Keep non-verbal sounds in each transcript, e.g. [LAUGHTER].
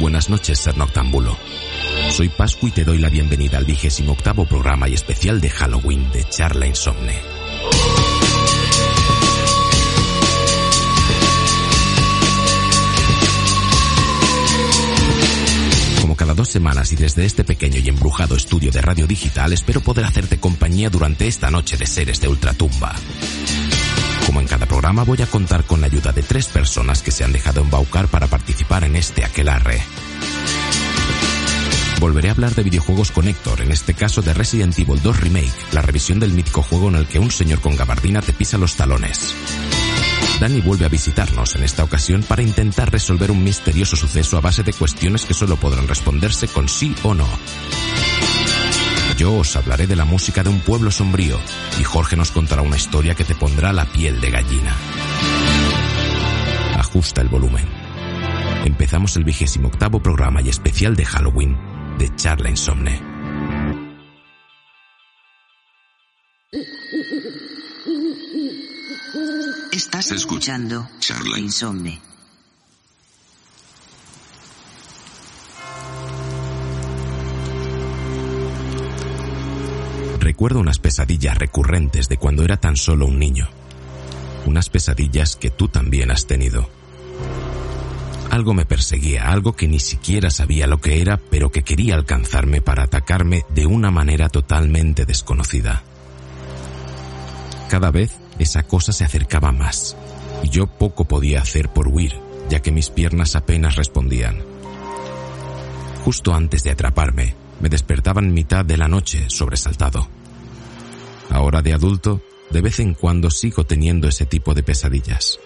Buenas noches, ser noctámbulo. Soy Pascu y te doy la bienvenida al vigésimo octavo programa y especial de Halloween de Charla Insomne. Como cada dos semanas y desde este pequeño y embrujado estudio de radio digital espero poder hacerte compañía durante esta noche de seres de ultratumba. Como en cada programa voy a contar con la ayuda de tres personas que se han dejado embaucar para participar en este aquelarre. Volveré a hablar de videojuegos con Héctor, en este caso de Resident Evil 2 Remake, la revisión del mítico juego en el que un señor con gabardina te pisa los talones. Dani vuelve a visitarnos en esta ocasión para intentar resolver un misterioso suceso a base de cuestiones que solo podrán responderse con sí o no. Yo os hablaré de la música de un pueblo sombrío y Jorge nos contará una historia que te pondrá la piel de gallina. Ajusta el volumen. Empezamos el vigésimo octavo programa y especial de Halloween de Charla Insomne. Estás escuchando Charla. Insomne. Recuerdo unas pesadillas recurrentes de cuando era tan solo un niño. Unas pesadillas que tú también has tenido. Algo me perseguía, algo que ni siquiera sabía lo que era, pero que quería alcanzarme para atacarme de una manera totalmente desconocida. Cada vez esa cosa se acercaba más, y yo poco podía hacer por huir, ya que mis piernas apenas respondían. Justo antes de atraparme, me despertaba en mitad de la noche sobresaltado. Ahora de adulto, de vez en cuando sigo teniendo ese tipo de pesadillas.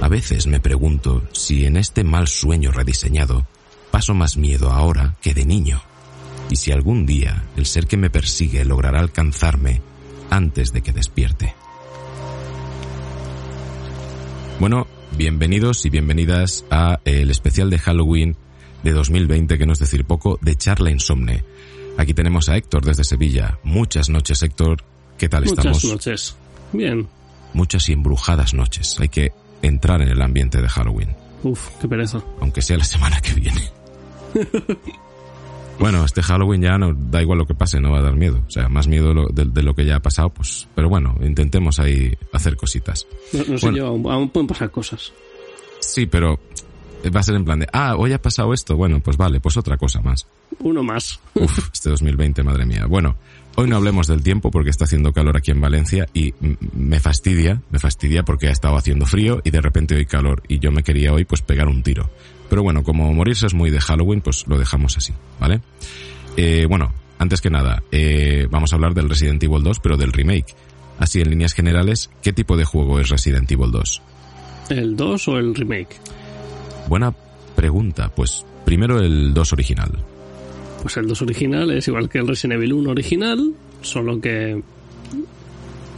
A veces me pregunto si en este mal sueño rediseñado paso más miedo ahora que de niño, y si algún día el ser que me persigue logrará alcanzarme antes de que despierte. Bueno, bienvenidos y bienvenidas a el especial de Halloween de 2020, que no es decir poco, de Charla Insomne. Aquí tenemos a Héctor desde Sevilla. Muchas noches, Héctor. ¿Qué tal Muchas estamos? noches. Bien. Muchas y embrujadas noches. Hay que entrar en el ambiente de Halloween, Uf, qué pereza. aunque sea la semana que viene. [LAUGHS] bueno, este Halloween ya no da igual lo que pase, no va a dar miedo. O sea, más miedo de lo, de- de lo que ya ha pasado, pues. Pero bueno, intentemos ahí hacer cositas. No, no sé Bueno. yo, aún, aún pueden pasar cosas. Sí, pero va a ser en plan de, ah, hoy ha pasado esto. Bueno, pues vale, pues otra cosa más. Uno más. [LAUGHS] Uf, este 2020, madre mía. Bueno, hoy no hablemos del tiempo porque está haciendo calor aquí en Valencia y me fastidia, me fastidia porque ha estado haciendo frío y de repente hoy calor y yo me quería hoy pues pegar un tiro. Pero bueno, como morirse es muy de Halloween, pues lo dejamos así, ¿vale? Eh, bueno, antes que nada, eh, vamos a hablar del Resident Evil 2, pero del remake. Así, en líneas generales, ¿qué tipo de juego es Resident Evil 2? ¿El 2 o el remake? Buena pregunta, pues primero el 2 original. Pues el 2 original es igual que el Resident Evil 1 original, solo que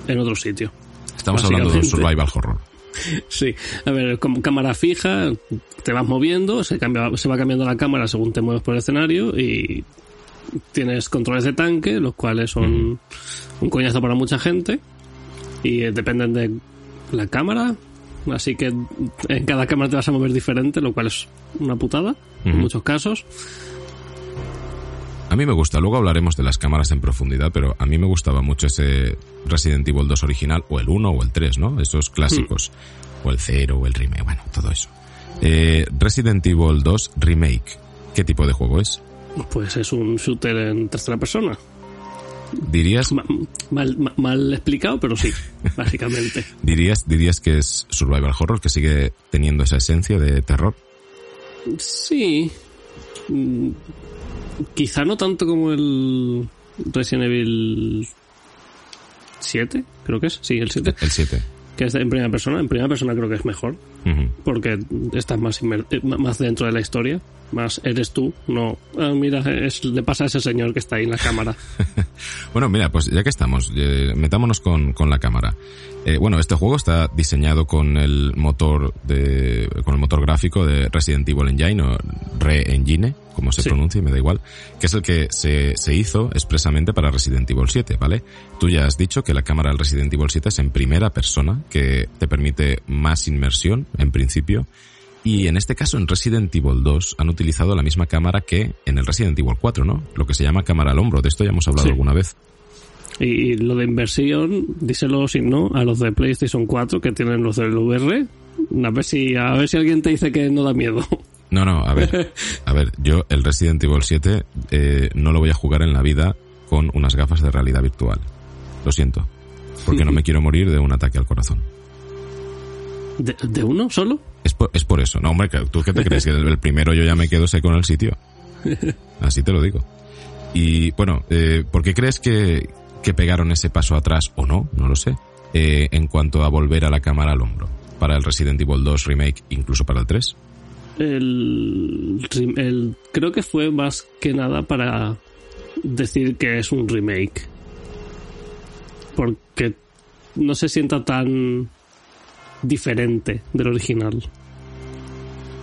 en otro sitio. Estamos hablando de un survival horror. [LAUGHS] Sí, a ver, como cámara fija, te vas moviendo, se, cambia, se va cambiando la cámara según te mueves por el escenario y tienes controles de tanque, los cuales son un coñazo para mucha gente y eh, dependen de la cámara, así que en cada cámara te vas a mover diferente, lo cual es una putada en muchos casos. A mí me gusta, luego hablaremos de las cámaras en profundidad, pero a mí me gustaba mucho ese Resident Evil 2 original, o el 1 o el 3, ¿no? Esos clásicos. O el 0 o el remake, bueno, todo eso. Eh, Resident Evil 2 Remake. ¿Qué tipo de juego es? Pues es un shooter en tercera persona. ¿Dirías, Ma- Mal, ma- mal explicado, pero sí, [LAUGHS] básicamente. dirías, dirías que es survival horror, que sigue teniendo esa esencia de terror? Sí. Mm, Quizá no tanto como el Resident Evil 7, creo que es. Sí, el 7. El 7. Que es en primera persona. En primera persona creo que es mejor. Porque estás más, eh, más dentro de la historia. Más eres tú. No, ah, mira, es, le pasa a ese señor que está ahí en la cámara. [LAUGHS] Bueno, mira, pues ya que estamos, eh, metámonos con, con la cámara. Eh, bueno, este juego está diseñado con el motor de, con el motor gráfico de Resident Evil Engine o Re-Engine, como se Sí. pronuncia, me da igual, que es el que se, se hizo expresamente para Resident Evil 7, ¿vale? Tú ya has dicho que la cámara del Resident Evil 7 es en primera persona, que te permite más inmersión, en principio, y en este caso en Resident Evil 2 han utilizado la misma cámara que en el Resident Evil 4, ¿no? Lo que se llama cámara al hombro, de esto ya hemos hablado Sí. alguna vez. Y lo de inversión, díselo si no, a los de PlayStation 4 que tienen los del VR. A ver si, a ver si alguien te dice que no da miedo. No, no, a ver, [LAUGHS] a ver, yo el Resident Evil 7 eh, no lo voy a jugar en la vida con unas gafas de realidad virtual. Lo siento, porque no [LAUGHS] me quiero morir de un ataque al corazón. ¿De, de uno solo? Es por, es por eso. No, hombre, ¿tú qué te crees? Que el, primero yo ya me quedo seco en el sitio. Así te lo digo. Y bueno, eh, ¿por qué crees que, que pegaron ese paso atrás o no? No lo sé. Eh, en cuanto a volver a la cámara al hombro. Para el Resident Evil 2 Remake, incluso para el 3. El, el- creo que fue más que nada para decir que es un remake. Porque no se sienta tan diferente del original.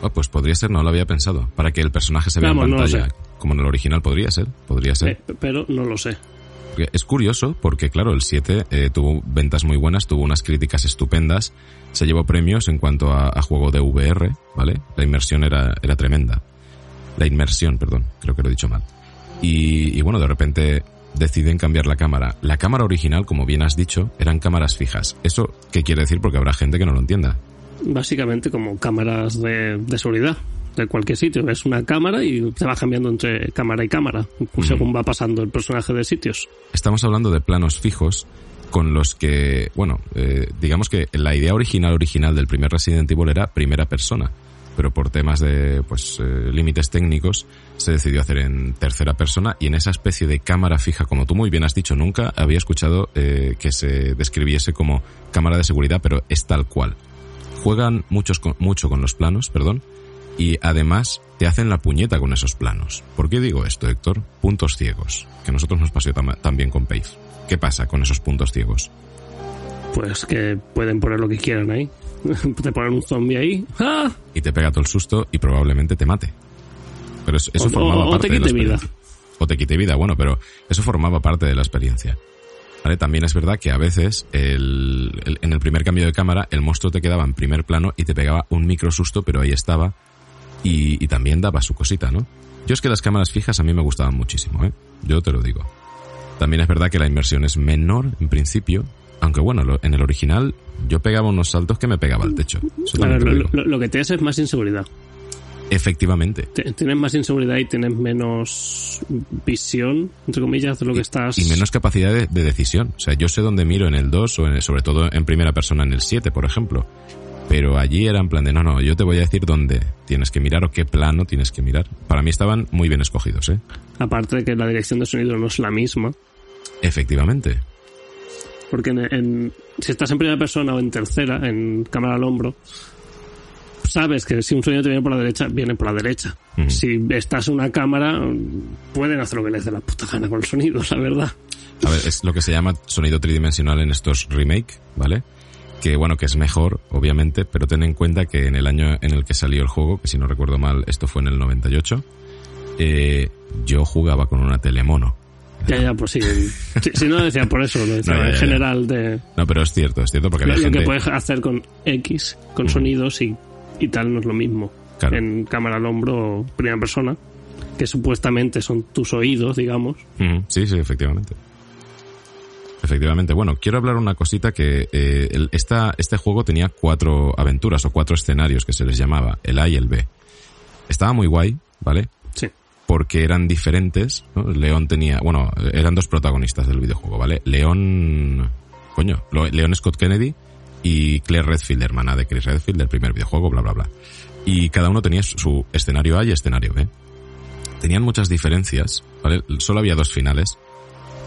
Oh, pues podría ser, no lo había pensado. Para que el personaje se vea Vamos, en pantalla. como en el original podría ser. Podría ser. Eh, pero no lo sé. Es curioso porque, claro, el 7 eh, tuvo ventas muy buenas, tuvo unas críticas estupendas, se llevó premios en cuanto a, a juego de VR, ¿vale? La inmersión era, era tremenda. La inmersión, perdón, creo que lo he dicho mal. Y, y bueno, de repente deciden cambiar la cámara. La cámara original, como bien has dicho, eran cámaras fijas. ¿Eso qué quiere decir? Porque habrá gente que no lo entienda. Básicamente como cámaras de, de seguridad de cualquier sitio. Es una cámara y te va cambiando entre cámara y cámara según va pasando el personaje de sitios. Estamos hablando de planos fijos con los que, bueno, eh, digamos que la idea original original del primer Resident Evil era primera persona, pero por temas de, pues, eh, límites técnicos se decidió hacer en tercera persona y en esa especie de cámara fija, como tú muy bien has dicho, nunca había escuchado eh, que se describiese como cámara de seguridad, pero es tal cual. Juegan muchos con- mucho con los planos, perdón, y además te hacen la puñeta con esos planos. ¿Por qué digo esto, Héctor? Puntos ciegos, que a nosotros nos pasó tam- también con Pace. ¿Qué pasa con esos puntos ciegos? Pues que pueden poner lo que quieran ahí. [LAUGHS] te ponen un zombie ahí. ¡Ah! Y te pega todo el susto y probablemente te mate. Pero eso, eso O- formaba o- o parte te de la vida. experiencia. O te quite vida, bueno, pero eso formaba parte de la experiencia. ¿Vale? También es verdad que a veces el- el- en el primer cambio de cámara el monstruo te quedaba en primer plano y te pegaba un micro susto, pero ahí estaba y, y también daba su cosita, ¿no? Yo es que las cámaras fijas a mí me gustaban muchísimo, ¿eh? Yo te lo digo. También es verdad que la inmersión es menor en principio, aunque bueno, lo- en el original yo pegaba unos saltos que me pegaba al techo. Eso ver, te lo lo, que tienes es más inseguridad. Efectivamente. Te- Tienes más inseguridad y tienes menos visión, entre comillas, de lo que estás. Y menos capacidad de, de decisión. O sea, yo sé dónde miro en el 2 o en- sobre todo en primera persona en el 7, por ejemplo. Pero allí era en plan de, no, no, yo te voy a decir dónde tienes que mirar o qué plano tienes que mirar. Para mí estaban muy bien escogidos, ¿eh? Aparte de que la dirección de sonido no es la misma. Efectivamente. Porque en, en- si estás en primera persona o en tercera, en cámara al hombro, sabes que si un sonido te viene por la derecha, viene por la derecha. Si estás en una cámara, pueden hacer lo que les dé la puta gana con el sonido, la verdad. A ver, es lo que se llama sonido tridimensional en estos remake, ¿vale? Que bueno, que es mejor, obviamente, pero ten en cuenta que en el año en el que salió el juego, que si no recuerdo mal, esto fue en el 98, eh, yo jugaba con una telemono. Ya, ya, pues sí. Si, si no decía por eso, lo [LAUGHS] decía No, ya, ya, en general de No, pero es cierto, es cierto, porque lo, había lo que puedes hacer con X, con sonidos y, y tal, no es lo mismo. Claro. En cámara al hombro primera persona, que supuestamente son tus oídos, digamos. Sí, sí, efectivamente. Efectivamente. Bueno, quiero hablar una cosita que eh, el- esta, este juego tenía cuatro aventuras o cuatro escenarios que se les llamaba, el A y el B. Estaba muy guay, ¿vale? Sí. Porque eran diferentes. ¿no? León tenía, bueno, eran dos protagonistas del videojuego, ¿vale? León, coño, León Scott Kennedy y Claire Redfield, hermana de Chris Redfield del primer videojuego, bla, bla, bla. Y cada uno tenía su- escenario A y escenario B. Tenían muchas diferencias, ¿vale? Solo había dos finales.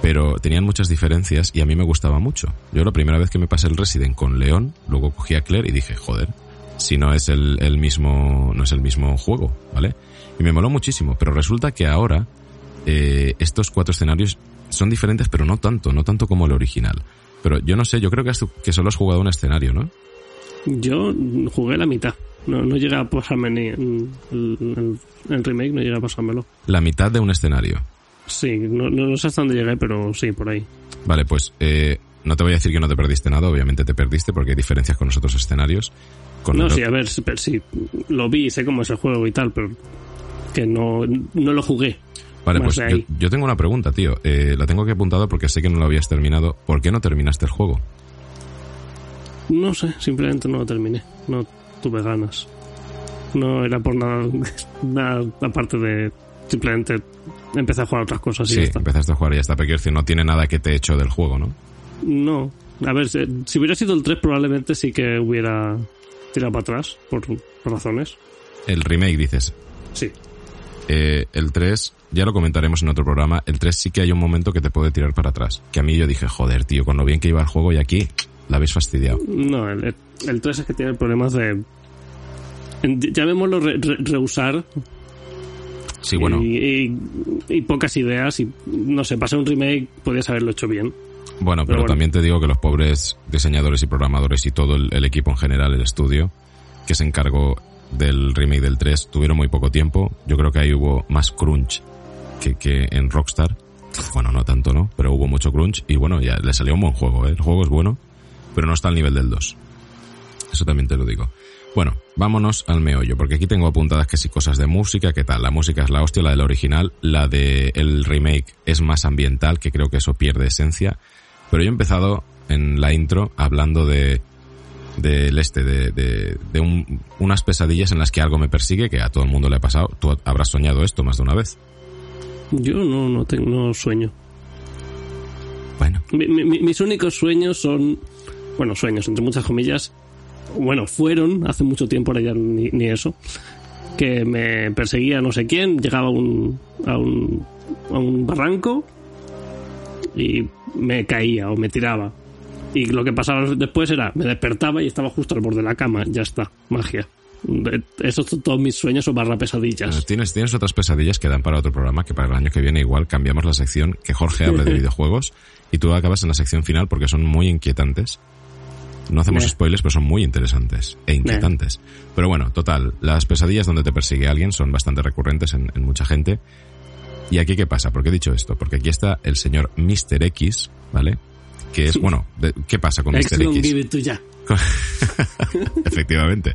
pero tenían muchas diferencias y a mí me gustaba mucho. Yo la primera vez que me pasé el Resident con León, luego cogí a Claire y dije, joder, si no es el, el mismo, no es el mismo juego, ¿vale? Y me moló muchísimo, pero resulta que ahora eh, estos cuatro escenarios son diferentes, pero no tanto, no tanto como el original. Pero yo no sé, yo creo que, has- que solo has jugado un escenario, ¿no? Yo jugué la mitad. No, no llegué a pasarme ni el, el- el remake, no llegué a pasármelo. La mitad de un escenario. Sí, no, no, no sé hasta dónde llegué, pero sí, por ahí. Vale, pues eh, no te voy a decir que no te perdiste nada, obviamente te perdiste porque hay diferencias con los otros escenarios. Con No, el- sí, a ver, sí, lo vi, sé cómo es el juego y tal, pero que no, no lo jugué. Vale, pues yo, tengo una pregunta, tío. Eh, la tengo que apuntado porque sé que no lo habías terminado. ¿Por qué no terminaste el juego? No sé, simplemente no lo terminé. No tuve ganas. No era por nada, [LAUGHS] nada aparte de simplemente empecé a jugar otras cosas y sí, ya está. empezaste a jugar y ya está. Pero quiero decir, no tiene nada que te he hecho del juego, ¿no? No. A ver, si, si hubiera sido el 3 probablemente sí que hubiera tirado para atrás, por, por razones. El remake, dices. Sí. Eh, el 3, ya lo comentaremos en otro programa. El 3 sí que hay un momento que te puede tirar para atrás. Que a mí yo dije, joder, tío, con lo bien que iba el juego y aquí la habéis fastidiado. No, el, el 3 es que tiene problemas de... Llamémoslo re- re- reusar Sí, bueno. y, y- y pocas ideas y no sé, pasar un remake podías haberlo hecho bien. Bueno, pero, Pero bueno. también te digo que los pobres diseñadores y programadores y todo el, el equipo en general, el estudio, que se encargó del remake del 3, tuvieron muy poco tiempo. Yo creo que ahí hubo más crunch que, en Rockstar. Bueno, no tanto, ¿no? Pero hubo mucho crunch y bueno, ya le salió un buen juego, ¿eh? El juego es bueno, pero no está al nivel del 2. Eso también te lo digo. Bueno, vámonos al meollo, porque aquí tengo apuntadas que si cosas de música, ¿qué tal? La música es la hostia, la del original, la de el remake es más ambiental, que creo que eso pierde esencia. Pero yo he empezado en la intro hablando de del este, de, de, de un- unas pesadillas en las que algo me persigue, que a todo el mundo le ha pasado. Tú habrás soñado esto más de una vez. Yo no, no, tengo, no sueño. Bueno, Mi- mi- mi- mis únicos sueños son, bueno, sueños, entre muchas comillas, bueno, fueron hace mucho tiempo, ahora ya ni, ni eso, que me perseguía no sé quién, llegaba a un, a un, a un barranco y me caía o me tiraba. Y lo que pasaba después era, me despertaba y estaba justo al borde de la cama, ya está, magia. De- Esos son todos mis sueños o barra eh, pesadillas. tienes, tienes otras pesadillas que dan para otro programa, que para el año que viene igual cambiamos la sección, que Jorge hable de [LAUGHS] videojuegos y tú acabas en la sección final porque son muy inquietantes. No hacemos Nah. spoilers, pero son muy interesantes e inquietantes. Pero bueno, total, las pesadillas donde te persigue alguien son bastante recurrentes en, en mucha gente. ¿Y aquí qué pasa? ¿Por qué he dicho esto? Porque aquí está el señor Mr. X, ¿vale? Que es, bueno, ¿qué pasa con Mr. X? ya. [LAUGHS] Efectivamente.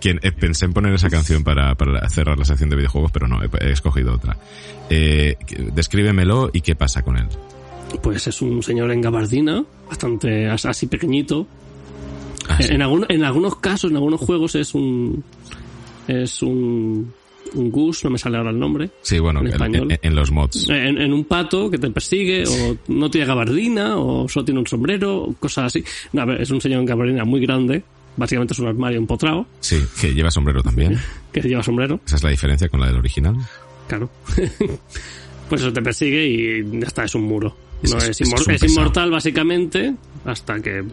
Quien, eh, pensé en poner esa canción para, para cerrar la sección de videojuegos, pero no, he, he escogido otra. Eh, descríbemelo y qué pasa con él. Pues es un señor en gabardina, bastante as- así pequeñito. Ah, sí. En, algún- en algunos casos, en algunos juegos es un es un gus, no me sale ahora el nombre. Sí, bueno, en español. en- en los mods. En, en un pato que te persigue, o no tiene gabardina, o solo tiene un sombrero, cosas así. No, a ver, es un señor en gabardina muy grande, básicamente es un armario empotrado, Sí, que lleva sombrero también. [LAUGHS] que lleva sombrero, Esa es la diferencia con la del original. claro. [LAUGHS] pues eso te persigue y ya está, es un muro. Es- No, es- es, inmor- un inmortal básicamente hasta que...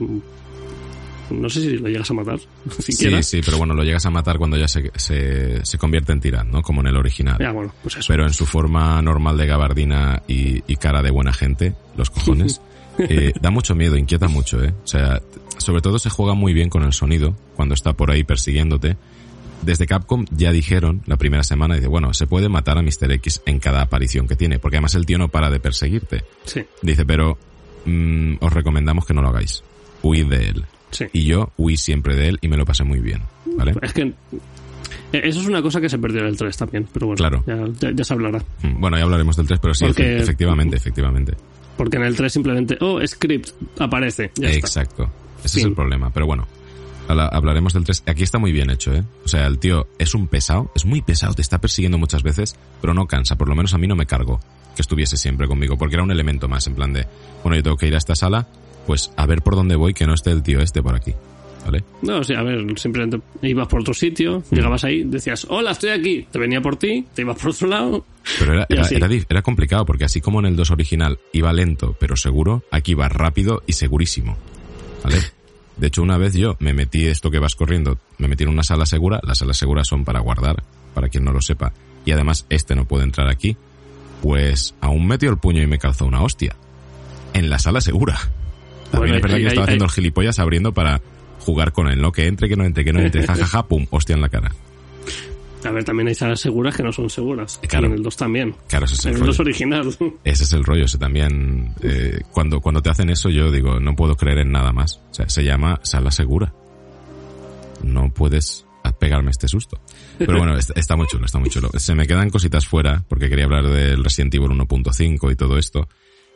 No sé si lo llegas a matar, [LAUGHS] siquiera. Sí, sí, pero bueno, lo llegas a matar cuando ya se, se, se convierte en tirán, ¿no? Como en el original. Ya, bueno, pues eso. Pero en su forma normal de gabardina y, y cara de buena gente, los cojones, [LAUGHS] eh, da mucho miedo, inquieta mucho, ¿eh? O sea, sobre todo se juega muy bien con el sonido cuando está por ahí persiguiéndote. Desde Capcom ya dijeron la primera semana, dice, bueno, se puede matar a Mr. X en cada aparición que tiene, porque además el tío no para de perseguirte. Sí, Dice, pero mm, os recomendamos que no lo hagáis. Huid de él. Sí. Y yo huí siempre de él y me lo pasé muy bien, ¿vale? Es que... eh, Eso es una cosa que se perdió en el 3 también, pero bueno, Claro. ya, ya- ya se hablará. Mm, Bueno, ya hablaremos del 3, pero sí, Porque- efectivamente, efectivamente. Porque en el 3 simplemente, oh, script, aparece, ya está. Exacto. Ese es el problema. Pero bueno, habla- hablaremos del 3. Aquí está muy bien hecho, ¿eh? O sea, el tío es un pesado, es muy pesado, te está persiguiendo muchas veces, pero no cansa. Por lo menos a mí no me cargó que estuviese siempre conmigo, porque era un elemento más, en plan de, bueno, yo tengo que ir a esta sala, pues a ver por dónde voy que no esté el tío este por aquí. ¿vale? No, sí, a ver, simplemente ibas por otro sitio, Mm. llegabas ahí, decías, hola, estoy aquí, te venía por ti, te ibas por otro lado. Pero era, era, complicado porque así como en el 2 original iba lento pero seguro, aquí va rápido y segurísimo. ¿Vale? De hecho, una vez yo me metí esto que vas corriendo, me metí en una sala segura, las salas seguras son para guardar, para quien no lo sepa, y además este no puede entrar aquí, pues aún metió el puño y me calzó una hostia. En la sala segura. También es verdad que estaba haciendo el gilipollas abriendo para jugar con él, ¿no? Que entre, que no entre, que no entre, jajaja, pum, hostia en la cara. A ver, también hay salas seguras que no son seguras. Claro. Y en el 2 también. Claro, ese es el En el rollo. 2 original. [LAUGHS] Ese es el rollo, ese también. eh, cuando, cuando te hacen eso, yo digo, no puedo creer en nada más. O sea, se llama sala segura. No puedes pegarme este susto. Pero bueno, está, muy chulo, está muy chulo. Se me quedan cositas fuera, porque quería hablar del Resident Evil 1.5 y todo esto,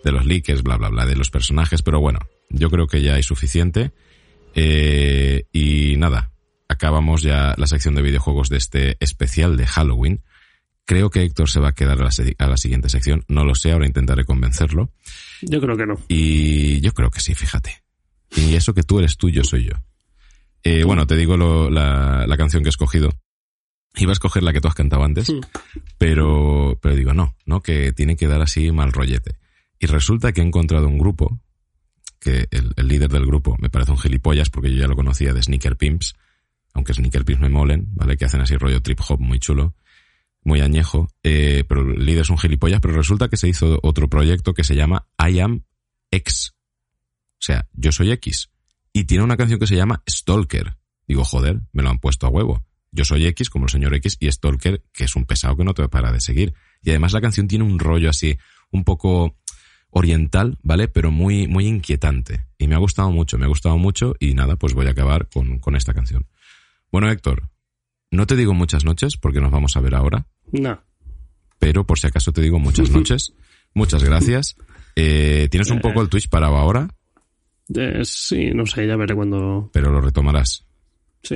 de los leakers, bla, bla, bla, de los personajes, pero bueno, yo creo que ya hay suficiente. Eh, y nada, acabamos ya la sección de videojuegos de este especial de Halloween. Creo que Héctor se va a quedar a la, se- a la siguiente sección. No lo sé, ahora intentaré convencerlo. Yo creo que no. Y yo creo que sí, fíjate. Y eso que tú eres tú, yo soy yo. Eh, bueno, te digo lo- la, la canción que he escogido. Iba a escoger la que tú has cantado antes, Hmm. pero, pero digo, no, no, que tiene que dar así mal rollete. Y resulta que he encontrado un grupo, que el, el líder del grupo me parece un gilipollas porque yo ya lo conocía de Sneaker Pimps, aunque Sneaker Pimps me molen, ¿vale? Que hacen así rollo trip hop muy chulo, muy añejo, eh, pero el líder es un gilipollas, pero resulta que se hizo otro proyecto que se llama I Am X. O sea, yo soy X. Y tiene una canción que se llama Stalker. Digo, joder, me lo han puesto a huevo. Yo soy X como el señor X y Stalker, que es un pesado que no te para de seguir. Y además la canción tiene un rollo así, un poco oriental, ¿vale? Pero muy, muy inquietante. Y me ha gustado mucho, me ha gustado mucho y nada, pues voy a acabar con, con esta canción. Bueno, Héctor, no te digo muchas noches porque nos vamos a ver ahora, No. pero por si acaso te digo muchas [LAUGHS] noches. Muchas gracias. Eh, Tienes un poco el Twitch parado ahora, Eh, sí, no sé, ya veré cuando... pero lo retomarás. Sí,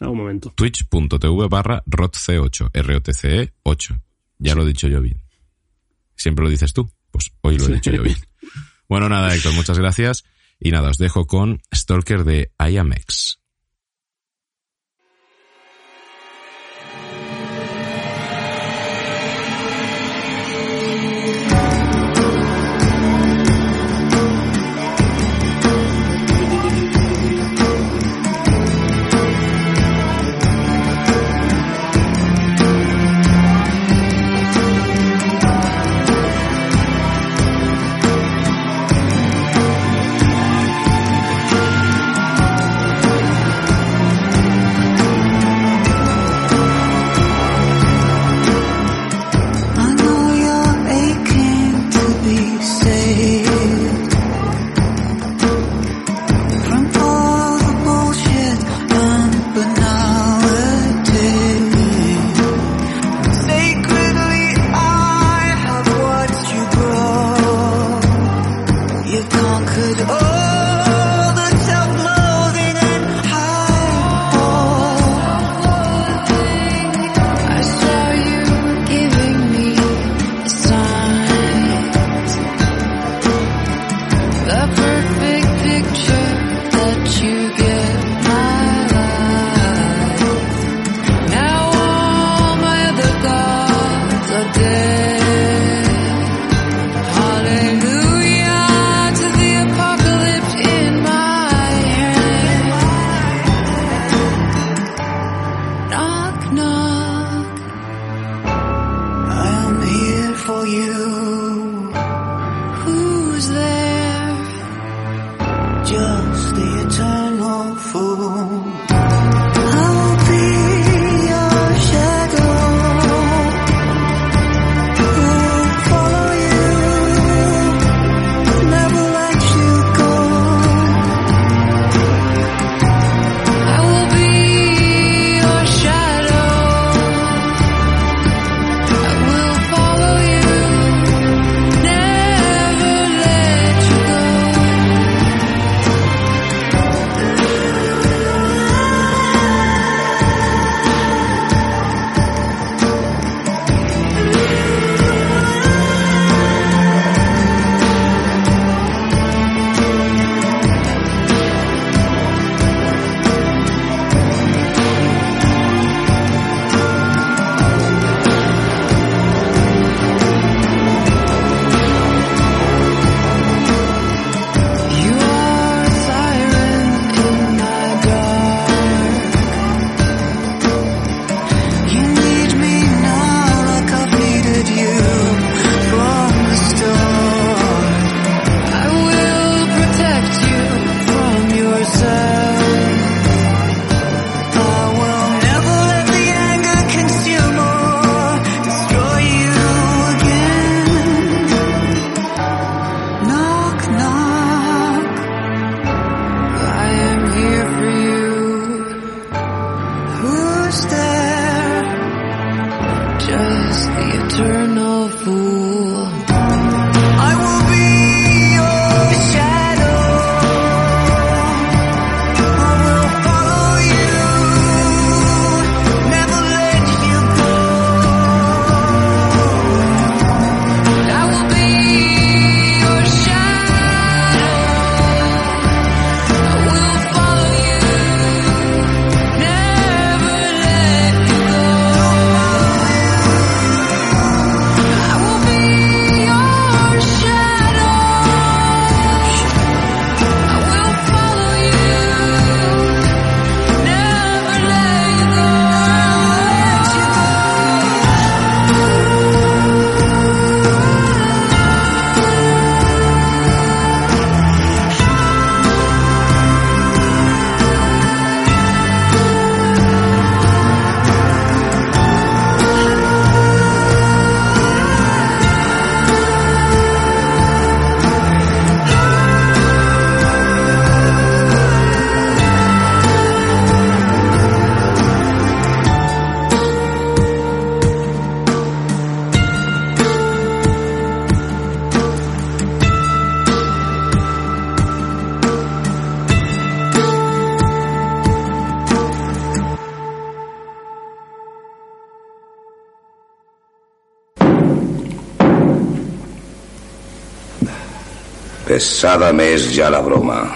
a un momento. twitch.tv barra rotc8, R-O-T-C-E 8. Ya lo he dicho yo bien. Siempre lo dices tú, pues hoy lo he dicho yo bien. Bueno, nada, Héctor, muchas gracias. Y nada, os dejo con Stalker de IAMX. Pesada me es ya la broma.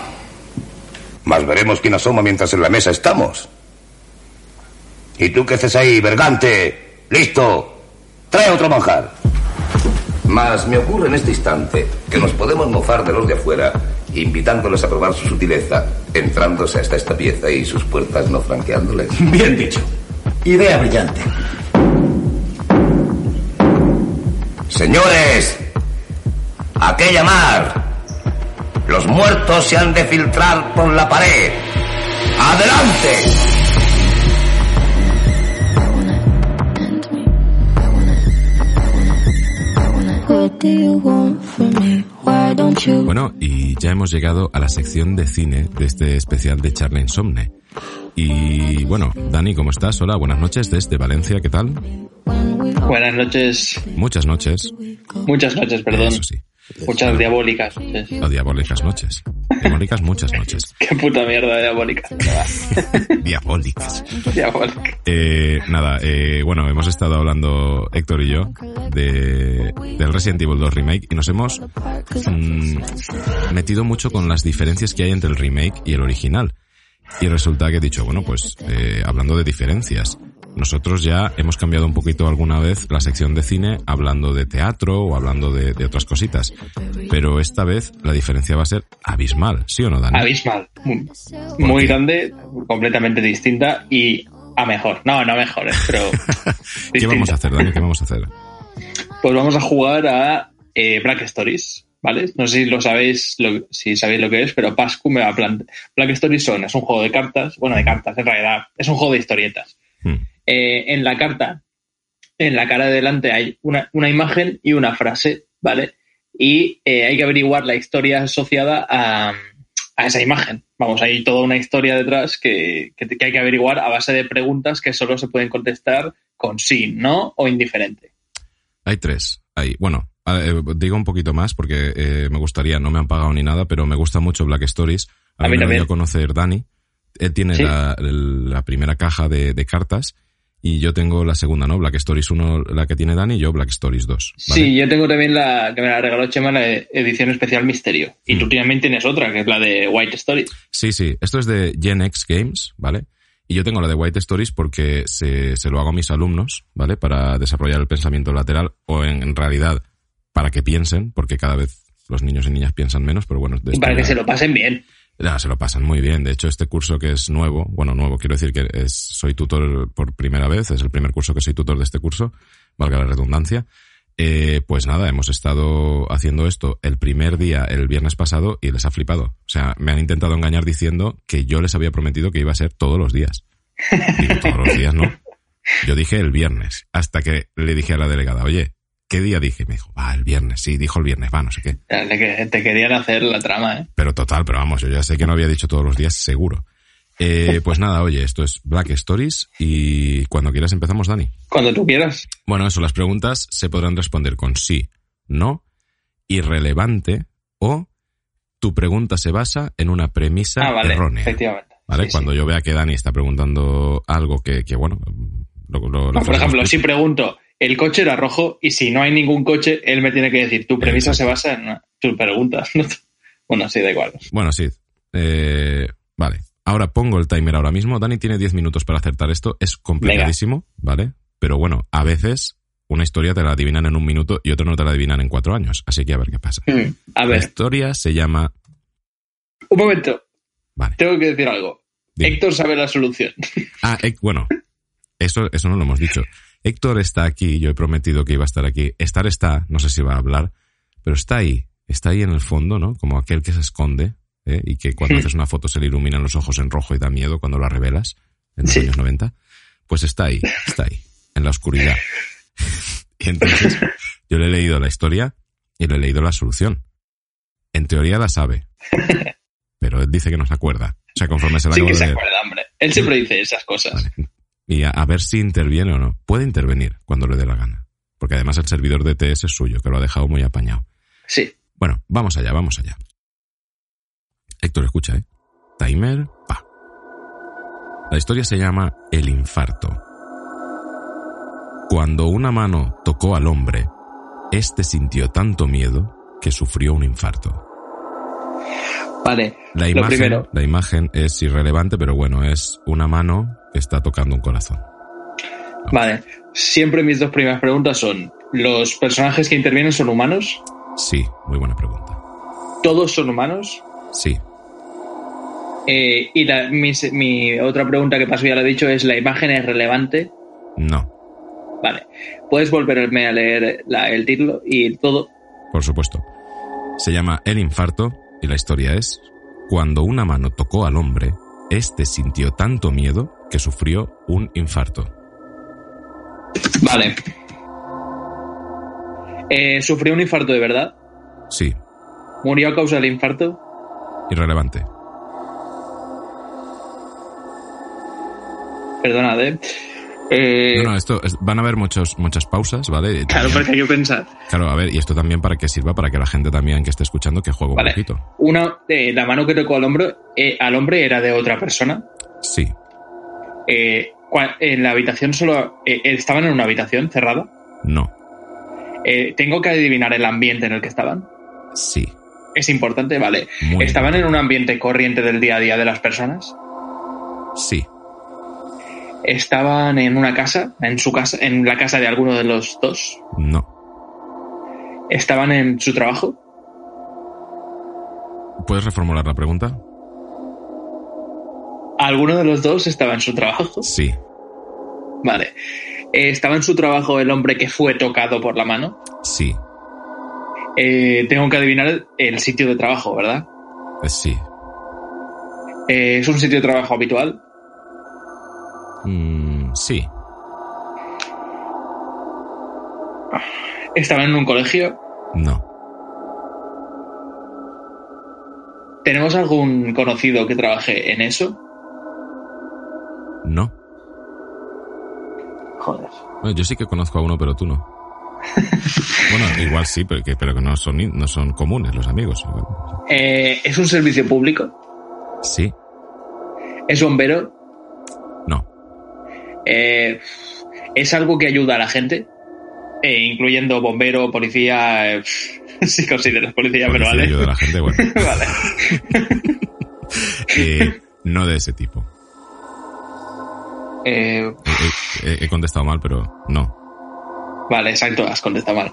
Mas veremos quién asoma mientras en la mesa estamos. ¿Y tú qué haces ahí, Bergante? ¡Listo! Trae otro manjar. Mas me ocurre en este instante que nos podemos mofar de los de afuera, invitándoles a probar su sutileza, entrándose hasta esta pieza y sus puertas no franqueándoles. [LAUGHS] Bien dicho. Idea brillante. Señores, ¿a qué llamar? Los muertos se han de filtrar por la pared. ¡Adelante! Bueno, y ya hemos llegado a la sección de cine de este especial de Charlie Insomne. Y bueno, Dani, ¿cómo estás? Hola, buenas noches desde Valencia, ¿qué tal? Buenas noches. Muchas noches. Muchas noches, perdón. Eso sí. Muchas diabólicas noches. O diabólicas noches. Diabólicas muchas [LAUGHS] noches. Qué puta mierda diabólica. [LAUGHS] [LAUGHS] Diabólicas. Diabólica. Eh, nada, eh, bueno, hemos estado hablando Héctor y yo de, del Resident Evil 2 Remake y nos hemos mm, metido mucho con las diferencias que hay entre el remake y el original. Y resulta que he dicho, bueno, pues eh, hablando de diferencias, nosotros ya hemos cambiado un poquito alguna vez la sección de cine hablando de teatro o hablando de, de otras cositas. Pero esta vez la diferencia va a ser abismal, ¿sí o no, Dani? Abismal. Muy, muy grande, completamente distinta y a mejor. No, no mejor, pero. [LAUGHS] ¿Qué vamos a hacer, Dani? ¿Qué vamos a hacer? Pues vamos a jugar a eh, Black Stories, ¿vale? No sé si lo sabéis, lo- si sabéis lo que es, pero Pascu me va a plantear. Black Stories son, es un juego de cartas, bueno, de cartas, en realidad, es un juego de historietas. Hmm. Eh, en la carta, en la cara de delante hay una, una imagen y una frase, ¿vale? Y eh, hay que averiguar la historia asociada a, a esa imagen. Vamos, hay toda una historia detrás que, que, que hay que averiguar a base de preguntas que solo se pueden contestar con sí, no o indiferente. Hay tres. Hay, bueno, eh, digo un poquito más porque eh, me gustaría, no me han pagado ni nada, pero me gusta mucho Black Stories. A, A mí mí me dio a conocer Dani. Él tiene Sí. la, la primera caja de, de cartas y yo tengo la segunda, ¿no? Black Stories 1, la que tiene Dani, y yo Black Stories 2. ¿vale? Sí, yo tengo también la que me la regaló Chema, la edición especial Misterio. Y Mm. tú también tienes otra, que es la de White Stories. Sí, sí. Esto es de Gen X Games, ¿vale? Y yo tengo la de White Stories porque se, se lo hago a mis alumnos, ¿vale? Para desarrollar el pensamiento lateral o en, en realidad para que piensen, porque cada vez los niños y niñas piensan menos, pero bueno, de Y para que se lo pasen bien. Ya, se lo pasan muy bien. De hecho, este curso que es nuevo, bueno, nuevo, quiero decir que soy tutor por primera vez, es el primer curso que soy tutor de este curso, valga la redundancia. Eh, pues nada, hemos estado haciendo esto el primer día, el viernes pasado, y les ha flipado. O sea, me han intentado engañar diciendo que yo les había prometido que iba a ser todos los días. Digo, todos los días no. Yo dije el viernes, hasta que le dije a la delegada, oye, ¿qué día dije? Me dijo, va, el viernes. Sí, dijo el viernes, va, no sé qué. Te querían hacer la trama, ¿eh? Pero total, pero vamos, yo ya sé que no había dicho todos los días, seguro. Eh, [LAUGHS] pues nada, oye, esto es Black Stories y cuando quieras empezamos, Dani. Cuando tú quieras. Bueno, eso, las preguntas se podrán responder con sí, no, irrelevante o tu pregunta se basa en una premisa Ah, vale, errónea. efectivamente. ¿Vale? Sí, Cuando sí. yo vea que Dani está preguntando algo que, que bueno, lo, lo- lo por ejemplo, si pregunto, el coche era rojo y si no hay ningún coche, él me tiene que decir, tu premisa se basa en una- tu pregunta. [LAUGHS] bueno, sí, da igual. Bueno, sí. Eh, vale. Ahora pongo el timer ahora mismo. Dani tiene 10 minutos para acertar esto. Es complicadísimo, ¿vale? Pero bueno, a veces una historia te la adivinan en un minuto y otra no te la adivinan en cuatro años. Así que a ver qué pasa. Mm, A La historia se llama... un momento. Vale. Tengo que decir algo. Dime. Héctor sabe la solución. Ah, bueno. Eso, eso no lo hemos dicho. Héctor está aquí. Yo he prometido que iba a estar aquí. Estar está. No sé si va a hablar. Pero está ahí. Está ahí en el fondo, ¿no? Como aquel que se esconde. ¿eh? Y que cuando haces una foto se le iluminan los ojos en rojo y da miedo cuando la revelas. En los Sí. años 90. Pues está ahí. Está ahí. En la oscuridad. [LAUGHS] y entonces yo le he leído la historia y le he leído la solución. En teoría la sabe. [LAUGHS] Pero él dice que no se acuerda. O sea, conforme se la sí que se acuerda, hombre. Él siempre dice esas cosas. Vale. Y a, a ver si interviene o no. Puede intervenir cuando le dé la gana. Porque además el servidor de TS es suyo, que lo ha dejado muy apañado. Sí. Bueno, vamos allá, vamos allá. Héctor, escucha, ¿eh? Timer, pa. La historia se llama El infarto. Cuando una mano tocó al hombre, este sintió tanto miedo que sufrió un infarto. Vale. La lo imagen, primero. la imagen es irrelevante, pero bueno, es una mano está tocando un corazón. Vale. Siempre mis dos primeras preguntas son: ¿los personajes que intervienen son humanos? Sí, muy buena pregunta. ¿Todos son humanos? Sí, Eh, y la- mi, otra pregunta que paso ya lo he dicho es: ¿la imagen es relevante? no, Vale. ¿Puedes volverme a leer la- el título y todo? por supuesto. Se llama El infarto y la historia es cuando una mano tocó al hombre, este sintió tanto miedo que sufrió un infarto. Vale. Eh, ¿Sufrió un infarto de verdad? Sí, ¿Murió a causa del infarto? irrelevante. Perdonad, ¿eh? Eh, No, no, esto es- van a haber muchos, muchas pausas, ¿vale? claro, porque hay que pensar. Claro, a ver, y esto también para que sirva para que la gente también que esté escuchando que juegue un Vale. poquito. Una, eh, la mano que tocó al hombro, eh, al hombre era de otra persona. Sí, Eh, en la habitación solo. eh, ¿Estaban en una habitación cerrada? no, Eh, ¿Tengo que adivinar el ambiente en el que estaban? sí, Es importante, vale. muy ¿Estaban en un ambiente corriente del día a día de las personas? Sí, ¿Estaban en una casa? ¿En su casa? ¿En la casa de alguno de los dos? no, ¿Estaban en su trabajo? ¿Puedes reformular la pregunta? ¿Alguno de los dos estaba en su trabajo? Sí, Vale. Eh, ¿Estaba en su trabajo el hombre que fue tocado por la mano? sí, Eh, tengo que adivinar el, sitio de trabajo, ¿verdad? eh, sí. Eh, ¿Es un sitio de trabajo habitual? Mm, sí, ¿Estaba en un colegio? no, ¿Tenemos algún conocido que trabaje en eso? No. Joder. Bueno, yo sí que conozco a uno, pero tú no. [LAUGHS] bueno, igual sí, pero que, pero que no, son, no son comunes los amigos. Eh, ¿Es un servicio público? Sí, ¿Es bombero? no, Eh, ¿Es algo que ayuda a la gente? Eh, incluyendo bombero, policía... eh, [LAUGHS] si consideras policía, pero Policía vale. ayuda a la gente, bueno. [LAUGHS] vale. Eh, no de ese tipo. Eh, He, contestado mal, pero no. vale, exacto, has contestado mal.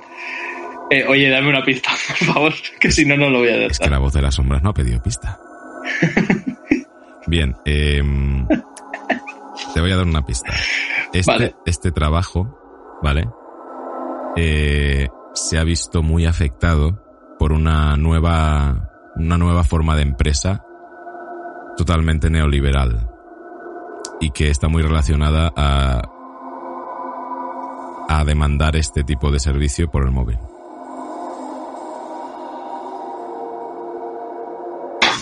Eh, oye, dame una pista, [LAUGHS] por favor, que si no, no lo voy a Es que dar. la voz de las sombras no ha pedido pista. Bien, em, te voy a dar una pista. Este, Vale. este trabajo, ¿vale? Eh, se ha visto muy afectado por una nueva, una nueva forma de empresa totalmente neoliberal y que está muy relacionada a, a demandar este tipo de servicio por el móvil.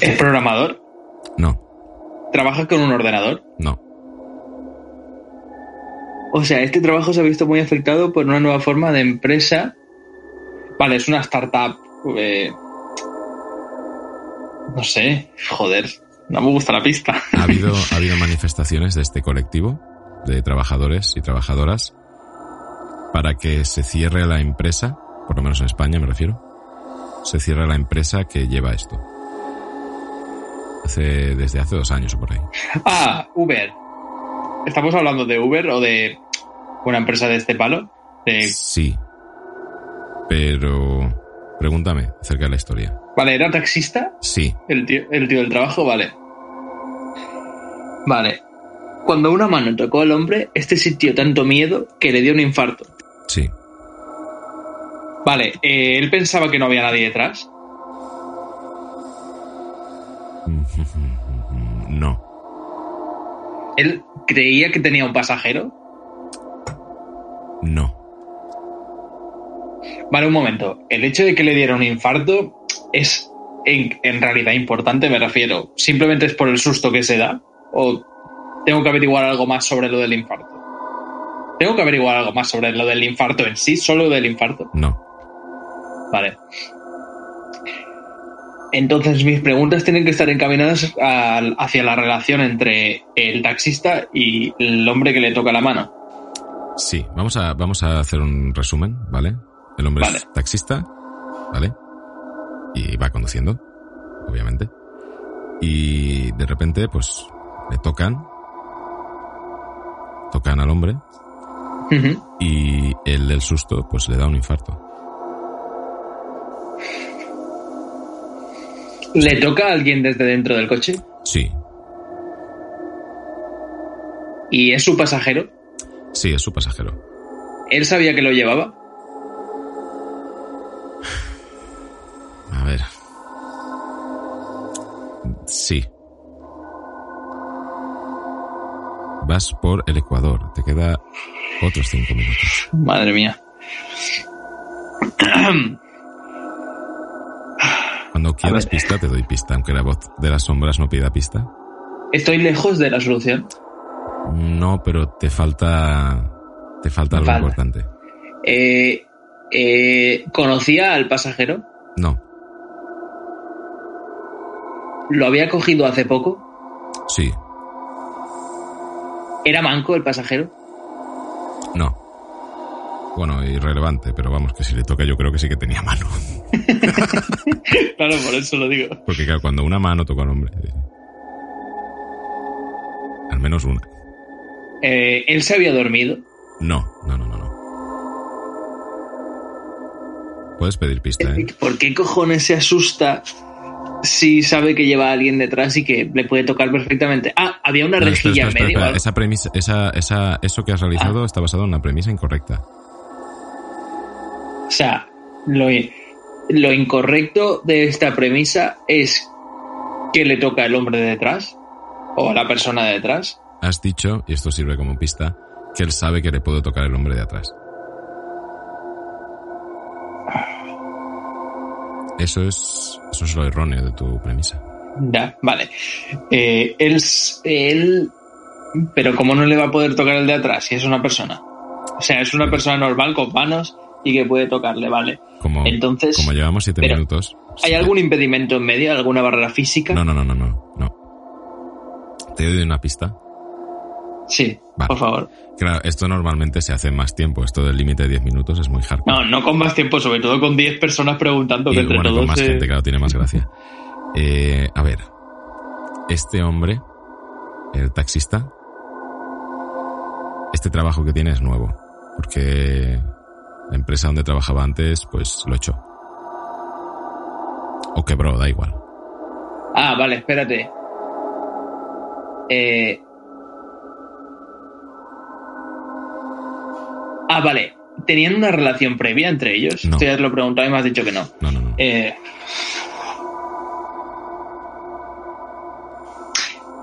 ¿Es programador? No, ¿Trabaja con un ordenador? no, O sea, este trabajo se ha visto muy afectado por una nueva forma de empresa. Vale, es una startup. eh, no sé, joder, no me gusta la pista. Ha habido, [LAUGHS] ha habido manifestaciones de este colectivo de trabajadores y trabajadoras para que se cierre la empresa, por lo menos en España me refiero, se cierre la empresa que lleva esto. Hace, desde hace dos años o por ahí. Ah, Uber. ¿Estamos hablando de Uber o de una empresa de este palo? De- Sí. Pero pregúntame acerca de la historia. Vale, ¿era taxista? Sí, El tío, el tío del trabajo, vale. Vale. Cuando una mano tocó al hombre, este sintió tanto miedo que le dio un infarto. sí, Vale, eh, él pensaba que no había nadie detrás. [LAUGHS] No, Él creía que tenía un pasajero. no, Vale, un momento. El hecho de que le diera un infarto es en, en realidad importante, me refiero. ¿Simplemente es por el susto que se da? ¿O tengo que averiguar algo más sobre lo del infarto? ¿Tengo que averiguar algo más sobre lo del infarto en sí? ¿Solo del infarto? no. Vale. Entonces mis preguntas tienen que estar encaminadas hacia la relación entre el taxista y el hombre que le toca la mano. Sí, vamos a, vamos a hacer un resumen, ¿vale? El hombre Vale. es taxista, ¿vale? Y va conduciendo, obviamente. Y de repente, pues, le tocan. Tocan al hombre. Y el del susto, pues le da un infarto. ¿Le toca a alguien desde dentro del coche? Sí, ¿Y es su pasajero? sí, es su pasajero. ¿Él sabía que lo llevaba? Sí. Vas por el Ecuador. Te queda otros cinco minutos. Madre mía. Cuando quieras pista, te doy pista, aunque la voz de las sombras no pida pista. Estoy lejos de la solución. No, pero te falta. Te falta algo Vale. importante. Eh, eh, ¿Conocía al pasajero? No, ¿Lo había cogido hace poco? sí, ¿Era manco el pasajero? no. Bueno, irrelevante, pero vamos, que si le toca yo creo que sí que tenía mano. [LAUGHS] Claro, por eso lo digo. Porque claro, cuando una mano toca al hombre. eh, Al menos una. Eh, ¿Él se había dormido? No, no, no, no, no. Puedes pedir pista, ¿eh? ¿Por qué cojones se asusta si sabe que lleva a alguien detrás y que le puede tocar perfectamente? Ah, había una No, rejilla espera, en medio. espera. Esa premisa, esa, esa, eso que has realizado Ah. está basado en una premisa incorrecta. O sea, lo, lo incorrecto de esta premisa es que le toca el hombre de detrás o a la persona de detrás. Has dicho, y esto sirve como pista, que él sabe que le puede tocar el hombre de atrás. Eso es, eso es lo erróneo de tu premisa. Ya, vale. Eh, él, él. Pero ¿cómo no le va a poder tocar el de atrás si es una persona? O sea, es una persona normal con manos y que puede tocarle, ¿vale? Como, Entonces, como llevamos siete pero, minutos. ¿Hay sí. algún impedimento en medio? ¿Alguna barrera física? No, no, no, no, no, no. Te doy una pista. Sí, Vale. por favor. Claro, esto normalmente se hace en más tiempo. Esto del límite de 10 minutos es muy hardcore. No, no con más tiempo, sobre todo con 10 personas preguntando que y entre bueno, todos. con más eh, gente, claro, tiene más gracia. Eh, a ver, este hombre, el taxista, este trabajo que tiene es nuevo, porque la empresa donde trabajaba antes, pues lo echó. O quebró, da igual. Ah, vale, espérate. Eh... Ah, vale. ¿Tenían una relación previa entre ellos? No. Esto ya te lo preguntado y me has dicho que no. No, no, no. Eh,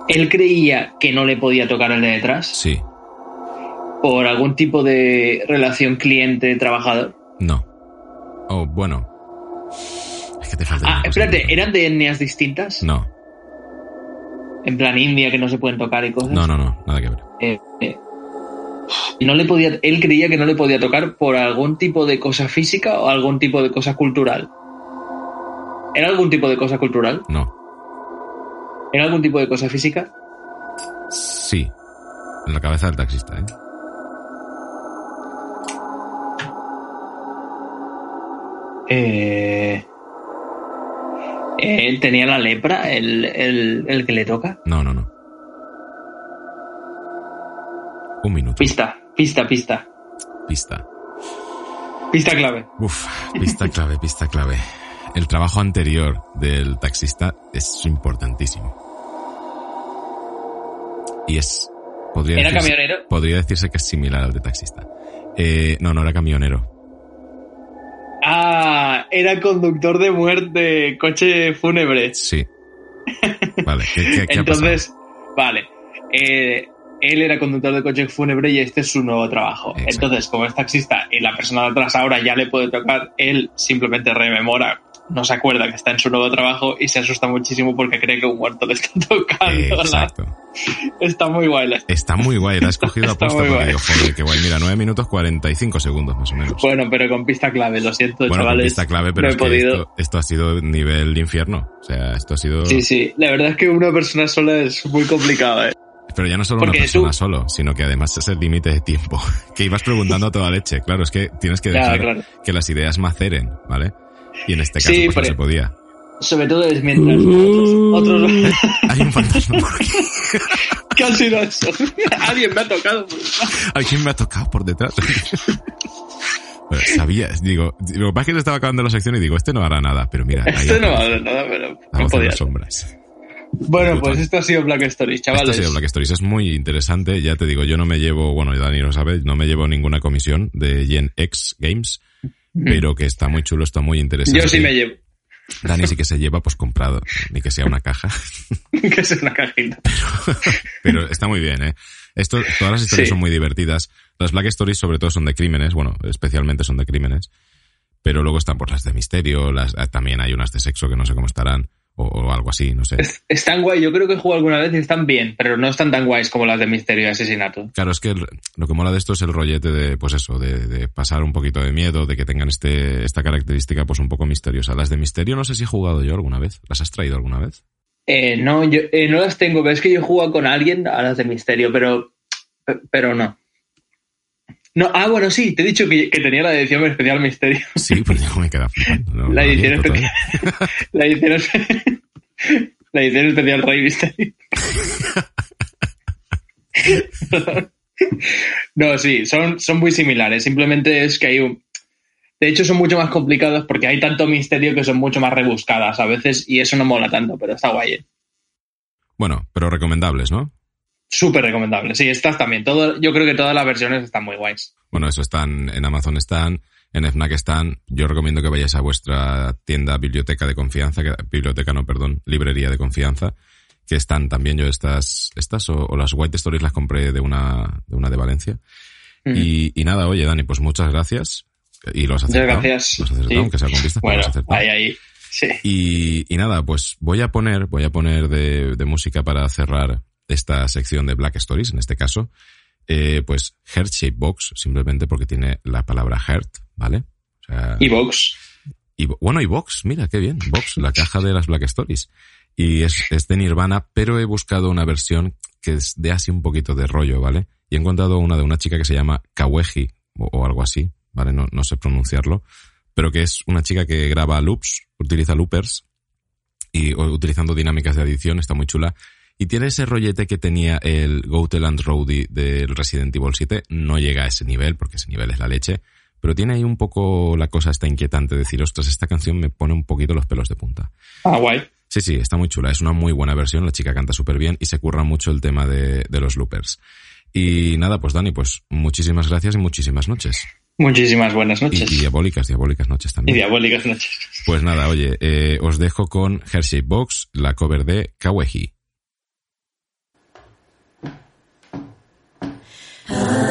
Él creía que no le podía tocar el de detrás Sí, por algún tipo de relación cliente-trabajador. no. Oh, bueno. Es que te falta. Ah, espérate. ¿eran de etnias distintas? No, En plan India, que no se pueden tocar y cosas. no, no, no, nada que ver. Eh, eh, no le podía, él creía que no le podía tocar por algún tipo de cosa física o algún tipo de cosa cultural. ¿Era algún tipo de cosa cultural? No, ¿Era algún tipo de cosa física? sí. En la cabeza del taxista, ¿eh? Eh, ¿Él tenía la lepra, el, el- el que le toca? No, no, no. Un minuto. Pista, pista, pista. Pista. Pista clave. Uf, pista clave, pista clave. El trabajo anterior del taxista es importantísimo. Y es. Podría ¿Era decirse- camionero? Podría decirse que es similar al de taxista. Eh, no, no era camionero. Ah, era conductor de muerte, coche fúnebre. Sí. Vale, ¿qué, qué- qué ha Entonces, vale. eh, él era conductor de coche fúnebre y este es su nuevo trabajo. Exacto. Entonces, como es taxista y la persona de atrás ahora ya le puede tocar, él simplemente rememora, no se acuerda que está en su nuevo trabajo y se asusta muchísimo porque cree que un muerto le está [LAUGHS] tocando. la- Exacto. Está muy guay la Está muy guay, la has cogido a posta porque guay. digo, joder, qué guay. Mira, 9 minutos 45 segundos más o menos. Bueno, pero con pista clave, lo siento, Bueno, con chavales. pista clave, pero no es he podido. esto, esto ha sido nivel infierno. O sea, esto ha sido... Sí, sí, la verdad es que una persona sola es muy complicado, ¿eh? Pero ya no solo Porque una persona tú- solo, sino que además es el límite de tiempo. [LAUGHS] Que ibas preguntando a toda leche. Claro, es que tienes que dejar claro. que las ideas maceren, ¿vale? Y en este caso Sí, pues no pero- se podía. sobre todo es mientras otros, otros [LAUGHS] Hay un fantasma por aquí. ¿Qué [LAUGHS] ha sido eso? Alguien me ha tocado. Alguien me ha tocado por detrás. Bueno, sabía, digo, lo que pasa es que le estaba acabando la sección y digo, este no hará nada, pero mira, ahí Esto no hacer nada, pero no podía. las sombras. Bueno, pues esto ha sido Black Stories, Esto chavales. ha sido Black Stories, es muy interesante, ya te digo, yo no me llevo, bueno, Dani lo sabe, no me llevo ninguna comisión de Gen X Games, pero que está muy chulo, está muy interesante. Yo sí me llevo. Dani sí que se lleva, pues comprado, ni que sea una caja, [LAUGHS] que es una cajita. pero está muy bien, ¿eh? Esto, todas las historias Sí. son muy divertidas. Las Black Stories sobre todo son de crímenes, bueno, especialmente son de crímenes, pero luego están por las de misterio, las, eh, también hay unas de sexo que no sé cómo estarán, o, o algo así, no sé. Es- Están guay, yo creo que he jugado alguna vez y están bien, pero no están tan guays como las de Misterio y Asesinato. Claro, es que el- lo que mola de esto es el rollete de, pues eso, de, de pasar un poquito de miedo, de que tengan este, esta característica pues un poco misteriosa. Las de misterio no sé si he jugado yo alguna vez. ¿Las has traído alguna vez? Eh, no, yo, eh, no las tengo, pero es que yo he jugado con alguien a las de Misterio, pero, pe- pero no. No, ah, bueno, sí, te he dicho que, que tenía la edición especial Misterio. [LAUGHS] Sí, pues yo me queda flipando. No, La edición especial. [LAUGHS] La edición, espe- [LAUGHS] la edición especial Rey Misterio. No, sí, son, son muy similares. Simplemente es que hay un. De hecho, son mucho más complicados porque hay tanto misterio que son mucho más rebuscadas a veces y eso no mola tanto, pero está guay. ¿eh? Bueno, pero recomendables, ¿no? Súper recomendable. Sí, estas también. Todo, yo creo que todas las versiones están muy guays. Bueno, eso están en Amazon están, en Fnac están. Yo recomiendo que vayáis a vuestra tienda biblioteca de confianza, que, biblioteca no, perdón, librería de confianza, que están también yo estas, estas o, o las White Stories las compré de una, de una de Valencia. Mm. Y, y nada, oye, Dani, pues muchas gracias. Y los has Muchas acertado. gracias. Los has acertado, Sí. aunque sea con pistas, Bueno, ahí, ahí. Sí. Y, y nada, pues voy a poner, voy a poner de, de música para cerrar esta sección de Black Stories, en este caso, eh, pues Heart Shape Box, simplemente porque tiene la palabra Heart, ¿vale? O sea, Y Vox. y, bueno, y Box, mira, qué bien, Box, la caja de las Black Stories. Y es, es de Nirvana, pero he buscado una versión que es de así un poquito de rollo, ¿vale? Y he encontrado una de una chica que se llama Kaweji, o, o algo así, ¿vale? No, no sé pronunciarlo, pero que es una chica que graba loops, utiliza loopers, y o- utilizando dinámicas de adición, está muy chula. Y tiene ese rollete que tenía el Goteland Roadie del Resident Evil 7. No llega a ese nivel, porque ese nivel es la leche. Pero tiene ahí un poco la cosa esta inquietante de decir, ostras, esta canción me pone un poquito los pelos de punta. Ah, guay. Sí, sí, está muy chula. Es una muy buena versión. La chica canta súper bien y se curra mucho el tema de, de los loopers. Y nada, pues Dani, pues muchísimas gracias y muchísimas noches. Muchísimas buenas Y, noches. y diabólicas, diabólicas noches Y también. diabólicas noches. Pues nada, oye, eh, os dejo con Hershey Box, la cover de Kaweji. Ah. [LAUGHS]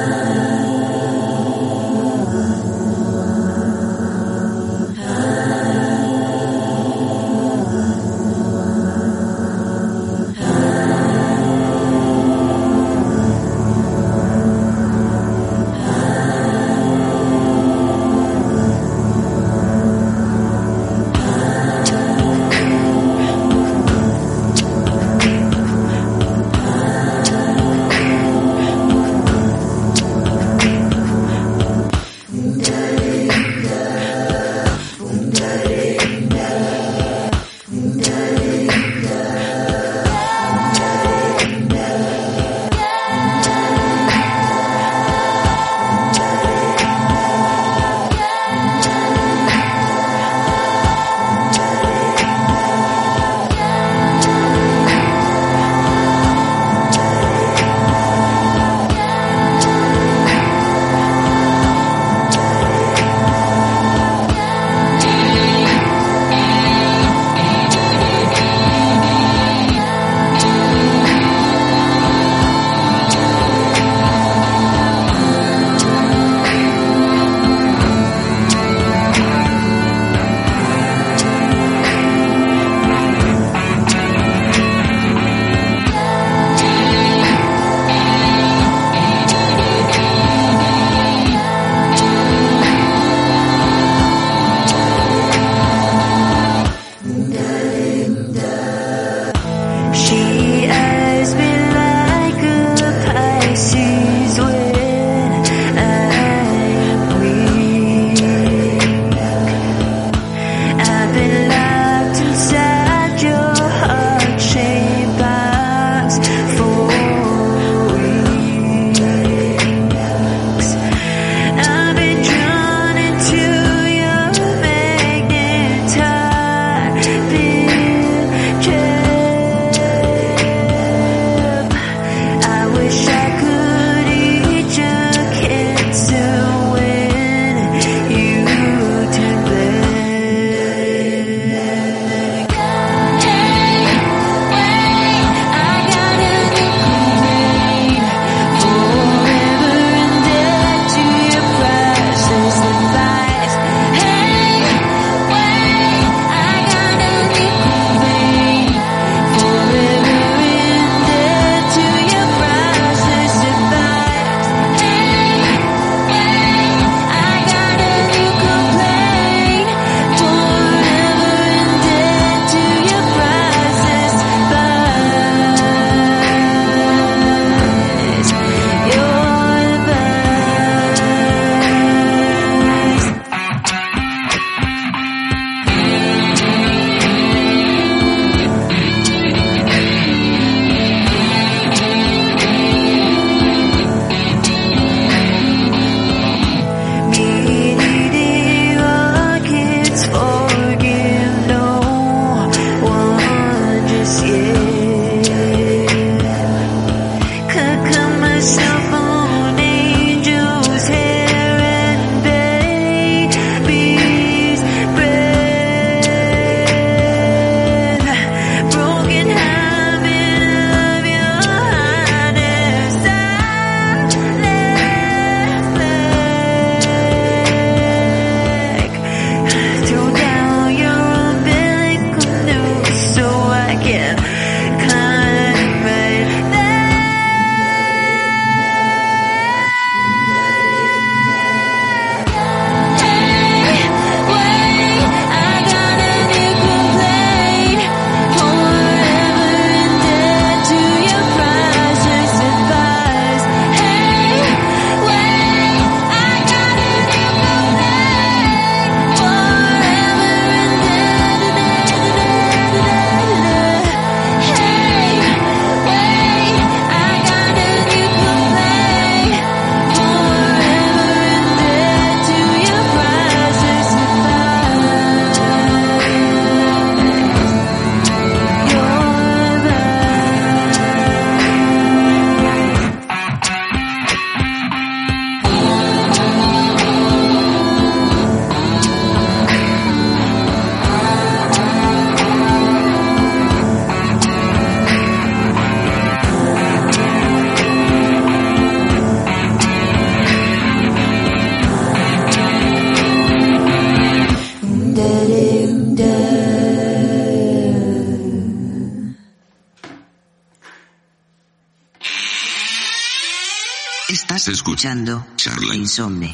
Estás escuchando Charlie Insomne.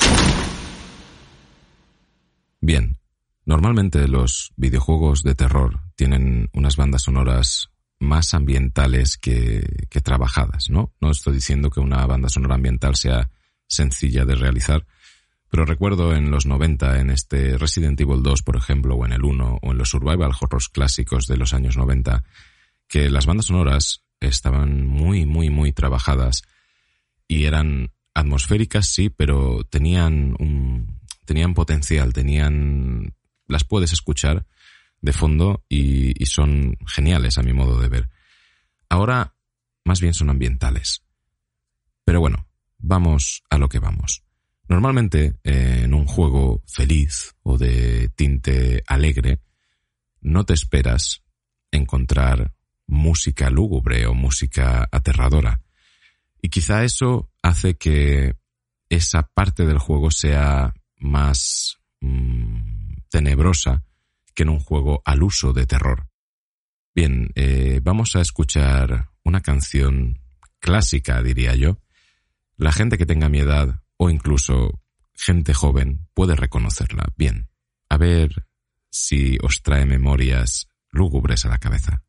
Bien, normalmente los videojuegos de terror tienen unas bandas sonoras más ambientales que, que trabajadas, ¿no? No estoy diciendo que una banda sonora ambiental sea sencilla de realizar, pero recuerdo en los 90, en este Resident Evil 2, por ejemplo, o en el 1, o en los survival horrors clásicos de los años 90, que las bandas sonoras estaban muy, muy, muy trabajadas y eran atmosféricas, sí, pero tenían un, tenían potencial, tenían, las puedes escuchar de fondo y, son geniales a mi modo de ver. Ahora, más bien son ambientales. Pero bueno, vamos a lo que vamos. Normalmente, eh, en un juego feliz o de tinte alegre, no te esperas encontrar música lúgubre o música aterradora. Y quizá eso hace que esa parte del juego sea más mm, tenebrosa que en un juego al uso de terror. Bien, eh, vamos a escuchar una canción clásica, diría yo. La gente que tenga mi edad o incluso gente joven puede reconocerla bien. A ver si os trae memorias lúgubres a la cabeza.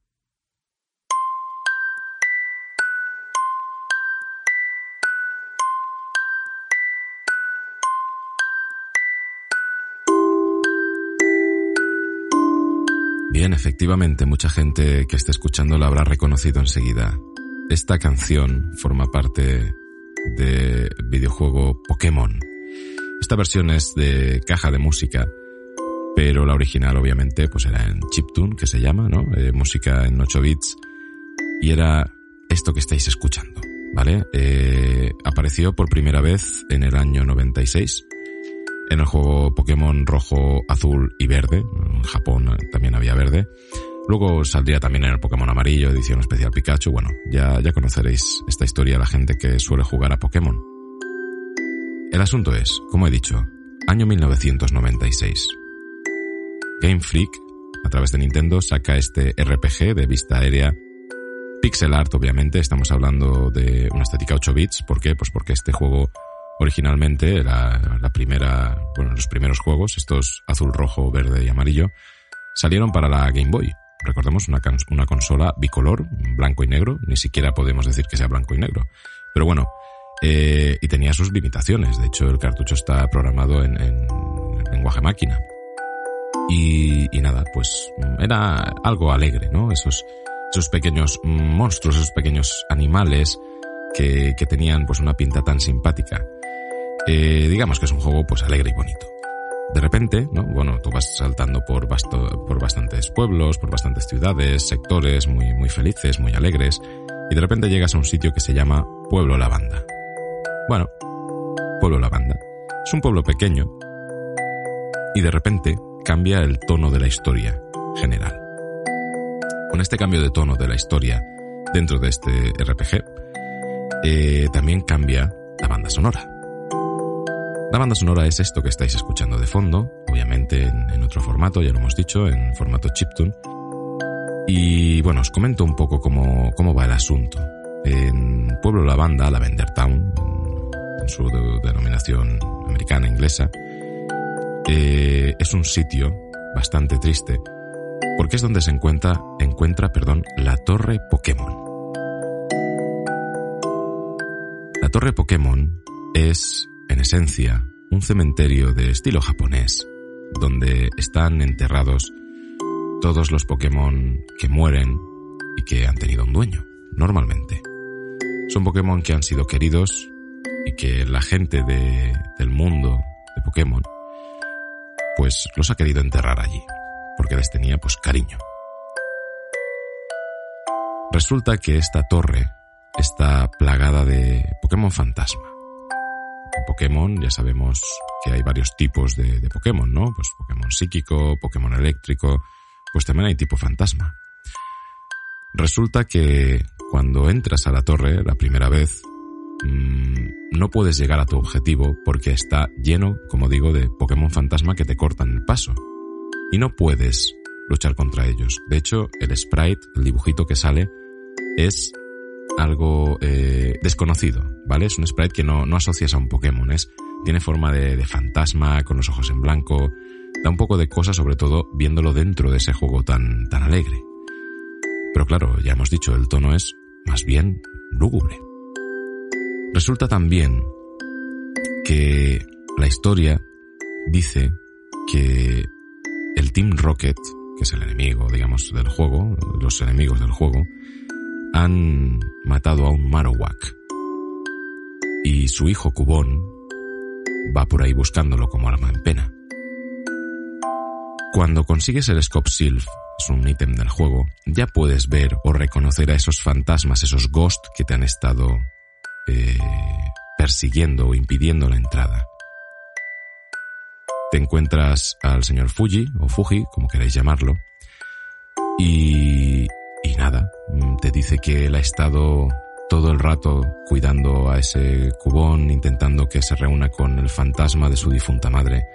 Bien, efectivamente, mucha gente que esté escuchando la habrá reconocido enseguida. Esta canción forma parte del videojuego Pokémon. Esta versión es de caja de música, pero la original obviamente pues era en chiptune, que se llama, ¿no? Eh, música en 8 bits. Y era esto que estáis escuchando, ¿vale? Eh, apareció por primera vez en el año 96 en el juego Pokémon rojo, azul y verde. En Japón también había verde. Luego saldría también en el Pokémon amarillo, edición especial Pikachu. Bueno, ya, ya conoceréis esta historia la gente que suele jugar a Pokémon. El asunto es, como he dicho, año 1996. Game Freak, a través de Nintendo, saca este RPG de vista aérea. Pixel art, obviamente, estamos hablando de una estética 8 bits. ¿Por qué? Pues porque este juego originalmente era la primera, bueno, los primeros juegos, estos azul, rojo, verde y amarillo, salieron para la Game Boy. Recordemos una, una consola bicolor, blanco y negro, ni siquiera podemos decir que sea blanco y negro. Pero bueno, eh, y tenía sus limitaciones. De hecho, el cartucho está programado en, en lenguaje máquina. Y, y, nada, pues era algo alegre, ¿no? Esos, esos pequeños monstruos, esos pequeños animales que, que tenían pues una pinta tan simpática. Eh, digamos que es un juego pues alegre y bonito. De repente, ¿no? Bueno, tú vas saltando por, basto, por bastantes pueblos, por bastantes ciudades, sectores muy, muy felices, muy alegres, y de repente llegas a un sitio que se llama Pueblo Lavanda. Bueno, Pueblo Lavanda. Es un pueblo pequeño y de repente cambia el tono de la historia general. Con este cambio de tono de la historia dentro de este RPG, eh, también cambia la banda sonora. La banda sonora es esto que estáis escuchando de fondo, obviamente en, otro formato, ya lo hemos dicho, en formato chiptune. Y bueno, os comento un poco cómo, cómo va el asunto. En Pueblo La Banda, Lavender Town, en su denominación americana inglesa, eh, es un sitio bastante triste porque es donde se encuentra, encuentra perdón, la torre Pokémon. La torre Pokémon es en esencia, un cementerio de estilo japonés, donde están enterrados todos los Pokémon que mueren y que han tenido un dueño, normalmente. Son Pokémon que han sido queridos y que la gente de, del mundo de Pokémon pues los ha querido enterrar allí, porque les tenía pues cariño. Resulta que esta torre está plagada de Pokémon fantasma. Pokémon ya sabemos que hay varios tipos de, Pokémon, ¿no? Pues Pokémon psíquico, Pokémon eléctrico, pues también hay tipo fantasma. Resulta que cuando entras a la torre la primera vez, mmm, no puedes llegar a tu objetivo porque está lleno, como digo, de Pokémon fantasma que te cortan el paso. Y no puedes luchar contra ellos. De hecho, el sprite, el dibujito que sale, es algo eh, desconocido, ¿vale? Es un sprite que no, no asocias a un Pokémon, es, tiene forma de, de fantasma, con los ojos en blanco, da un poco de cosa, sobre todo viéndolo dentro de ese juego tan, tan alegre. Pero claro, ya hemos dicho, el tono es más bien lúgubre. Resulta también que la historia dice que el Team Rocket, que es el enemigo, digamos, del juego, los enemigos del juego, han matado a un Marowak. Y su hijo Cubón va por ahí buscándolo como alma en pena. Cuando consigues el Scope Sylph, es un ítem del juego, ya puedes ver o reconocer a esos fantasmas, esos ghosts que te han estado eh, persiguiendo o impidiendo la entrada. Te encuentras al señor Fuji, o Fuji, como queráis llamarlo, y, y nada, mm, te dice que él ha estado todo el rato cuidando a ese cubón, intentando que se reúna con el fantasma de su difunta madre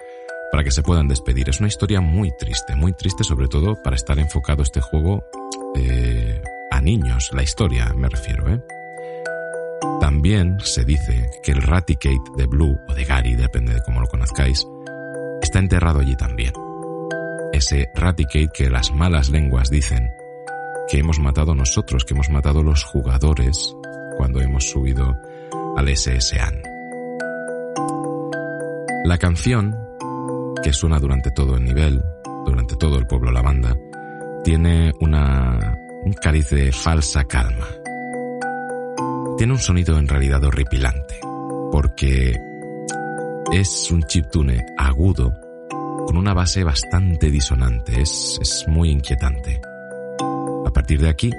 para que se puedan despedir. Es una historia muy triste, muy triste sobre todo para estar enfocado este juego eh, a niños, la historia me refiero. ¿eh? También se dice que el Raticate de Blue o de Gary, depende de cómo lo conozcáis, está enterrado allí también. Ese Raticate que las malas lenguas dicen que hemos matado nosotros, que hemos matado los jugadores cuando hemos subido al SSAN. La canción que suena durante todo el nivel, durante todo el pueblo la banda, tiene una, un cariz de falsa calma. Tiene un sonido en realidad horripilante, porque es un chiptune agudo con una base bastante disonante, es, es muy inquietante. A partir de aquí,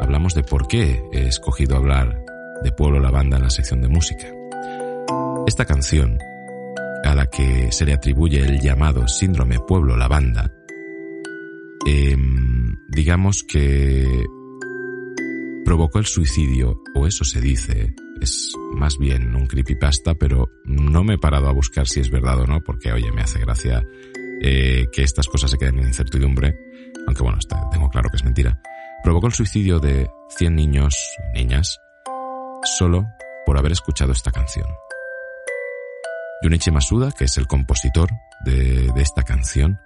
hablamos de por qué he escogido hablar de Pueblo la Banda en la sección de música. Esta canción a la que se le atribuye el llamado síndrome pueblo lavanda, em, digamos que provocó el suicidio, o eso se dice, es más bien un creepypasta, pero no me he parado a buscar si es verdad o no, porque oye, me hace gracia eh, que estas cosas se queden en incertidumbre, aunque bueno, tengo claro que es mentira. Provocó el suicidio de 100 niños y niñas solo por haber escuchado esta canción. Junichi Masuda, que es el compositor de, esta canción,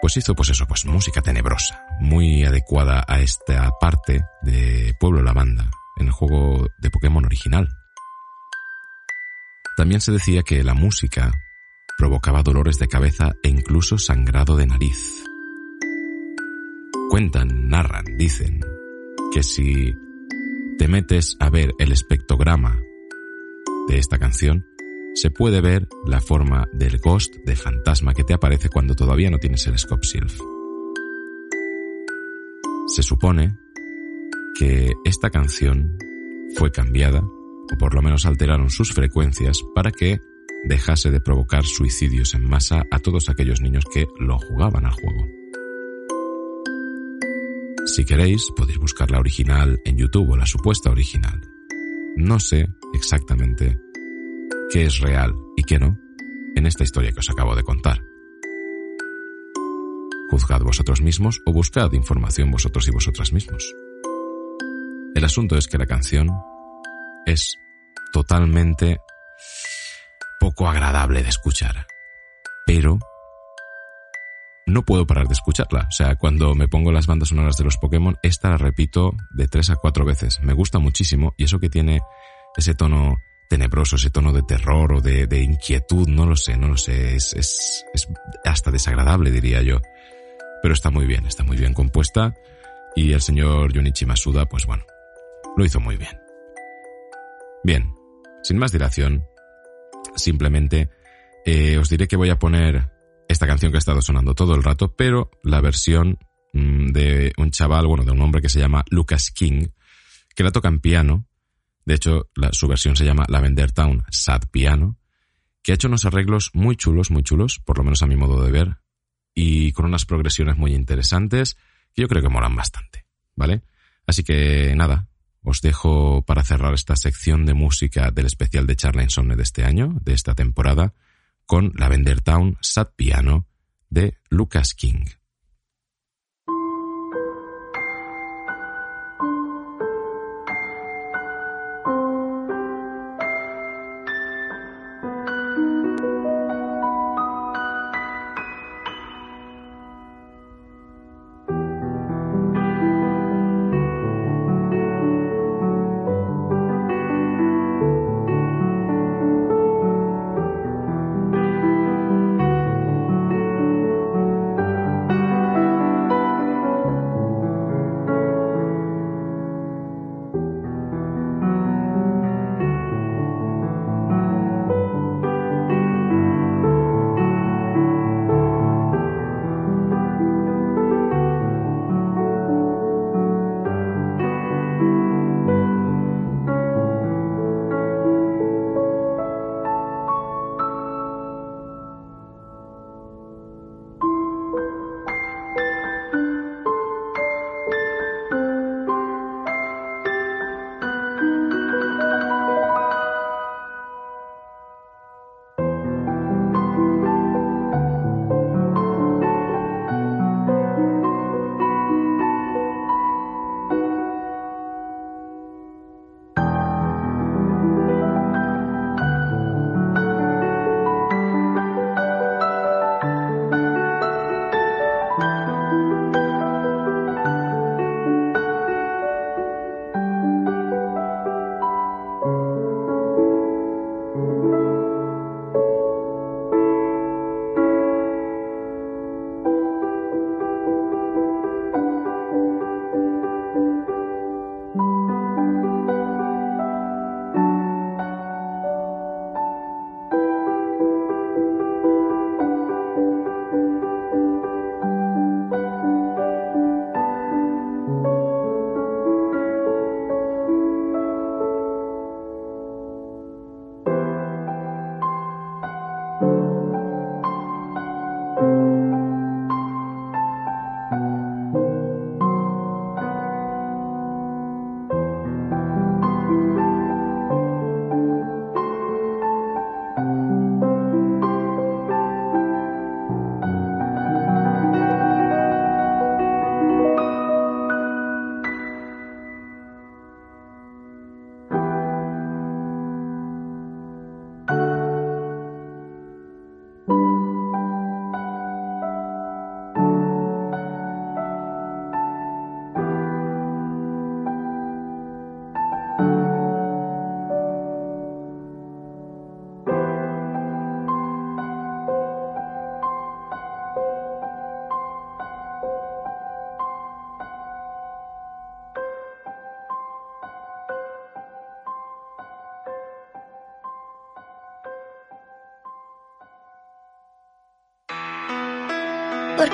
pues hizo pues eso, pues música tenebrosa, muy adecuada a esta parte de Pueblo la Banda, en el juego de Pokémon original. También se decía que la música provocaba dolores de cabeza e incluso sangrado de nariz. Cuentan, narran, dicen, que si te metes a ver el espectrograma de esta canción, se puede ver la forma del ghost, de fantasma que te aparece cuando todavía no tienes el Scope Sylph. Se supone que esta canción fue cambiada, o por lo menos alteraron sus frecuencias, para que dejase de provocar suicidios en masa a todos aquellos niños que lo jugaban al juego. Si queréis, podéis buscar la original en YouTube o la supuesta original. No sé exactamente qué es real y qué no en esta historia que os acabo de contar. Juzgad vosotros mismos o buscad información vosotros y vosotras mismos. El asunto es que la canción es totalmente poco agradable de escuchar, pero no puedo parar de escucharla. O sea, cuando me pongo las bandas sonoras de los Pokémon, esta la repito de tres a cuatro veces. Me gusta muchísimo y eso que tiene ese tono tenebroso, ese tono de terror o de, inquietud, no lo sé, no lo sé, es, es, es hasta desagradable diría yo. Pero está muy bien, está muy bien compuesta y el señor Junichi Masuda, pues bueno, lo hizo muy bien. Bien, sin más dilación, simplemente eh, os diré que voy a poner esta canción que ha estado sonando todo el rato, pero la versión mm, de un chaval, bueno, de un hombre que se llama Lucas King, que la toca en piano de hecho, su versión se llama Lavender Town Sad Piano, que ha hecho unos arreglos muy chulos, muy chulos, por lo menos a mi modo de ver, y con unas progresiones muy interesantes que yo creo que molan bastante, ¿vale? Así que nada, os dejo para cerrar esta sección de música del especial de Charla Insomne de este año, de esta temporada, con Lavender Town Sad Piano de Lucas King.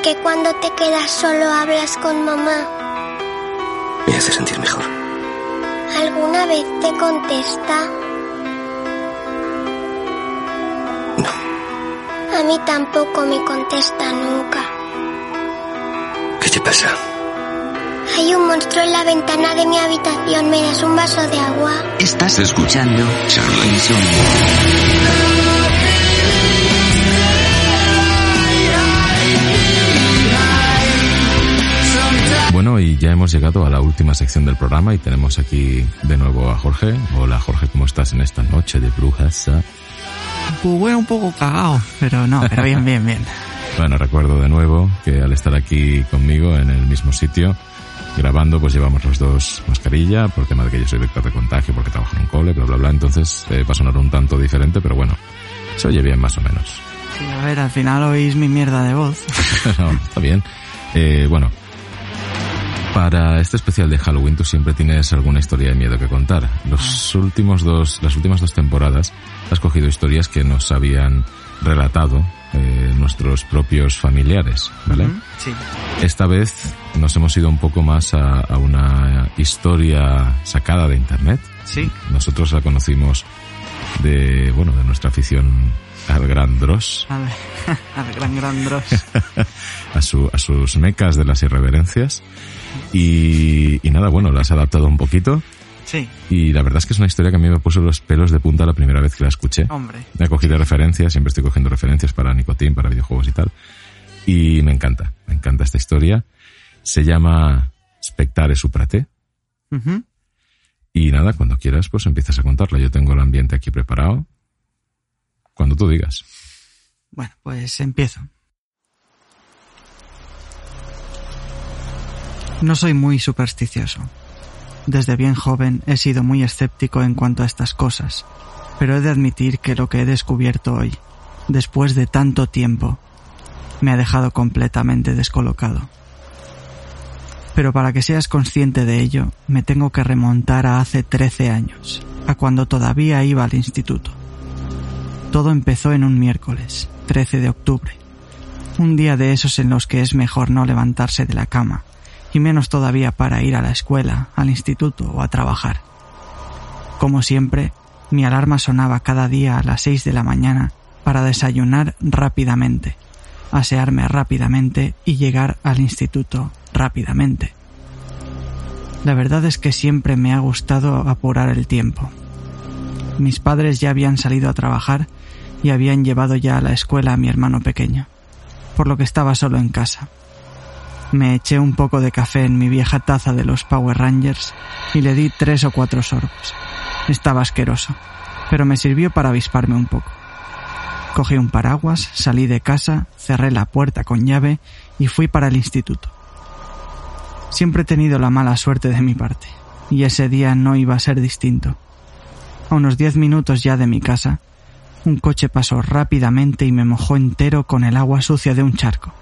¿Por qué cuando te quedas solo hablas con mamá? Me hace sentir mejor. ¿Alguna vez te contesta? No. A mí tampoco me contesta nunca. ¿Qué te pasa? Hay un monstruo en la ventana de mi habitación. ¿Me das un vaso de agua? Estás escuchando Charla ya hemos llegado a la última sección del programa y tenemos aquí de nuevo a Jorge. Hola Jorge, ¿cómo estás en esta noche de brujas? Pues un poco cagado, pero no, pero bien, bien, bien. [LAUGHS] Bueno, recuerdo de nuevo que al estar aquí conmigo en el mismo sitio, grabando, pues llevamos los dos mascarilla, por tema de que yo soy vector de contagio, porque trabajo en un cole, bla, bla, bla. Entonces eh, va a sonar un tanto diferente, pero bueno, se oye bien más o menos. Sí, a ver, al final oís mi mierda de voz. [LAUGHS] no, está bien. Eh, bueno, para este especial de Halloween tú siempre tienes alguna historia de miedo que contar. Los últimos dos, las últimas dos temporadas has cogido historias que nos habían relatado eh, nuestros propios familiares, ¿vale? Ujú, Sí. Esta vez nos hemos ido un poco más a, a una historia sacada de internet. Sí. Nosotros la conocimos de, bueno, de nuestra afición al gran Dross, A ver, [LAUGHS] al gran gran Dross. [LAUGHS] a, su, a sus mecas de las irreverencias. Y, y nada, bueno, la has adaptado un poquito. Sí, Y la verdad es que es una historia que a mí me puso los pelos de punta la primera vez que la escuché. hombre. Me he cogido referencias, siempre estoy cogiendo referencias para Nicotín, para videojuegos y tal. Y me encanta, me encanta esta historia. Se llama Spectare Suprate. Ujú. Y nada, cuando quieras, pues empiezas a contarla. Yo tengo el ambiente aquí preparado. Cuando tú digas. Bueno, pues empiezo. No soy muy supersticioso. Desde bien joven he sido muy escéptico en cuanto a estas cosas, pero he de admitir que lo que he descubierto hoy, después de tanto tiempo, me ha dejado completamente descolocado. Pero para que seas consciente de ello, me tengo que remontar a hace 13 años, a cuando todavía iba al instituto. Todo empezó en un miércoles, 13 de octubre. Un día de esos en los que es mejor no levantarse de la cama, y menos todavía para ir a la escuela, al instituto o a trabajar. Como siempre, mi alarma sonaba cada día a las 6 de la mañana para desayunar rápidamente, asearme rápidamente y llegar al instituto rápidamente. La verdad es que siempre me ha gustado apurar el tiempo. Mis padres ya habían salido a trabajar y habían llevado ya a la escuela a mi hermano pequeño, por lo que estaba solo en casa. Me eché un poco de café en mi vieja taza de los Power Rangers y le di tres o cuatro sorbos. Estaba asqueroso, pero me sirvió para avisparme un poco. Cogí un paraguas, salí de casa, cerré la puerta con llave y fui para el instituto. Siempre he tenido la mala suerte de mi parte, y ese día no iba a ser distinto. A unos diez minutos ya de mi casa, un coche pasó rápidamente y me mojó entero con el agua sucia de un charco.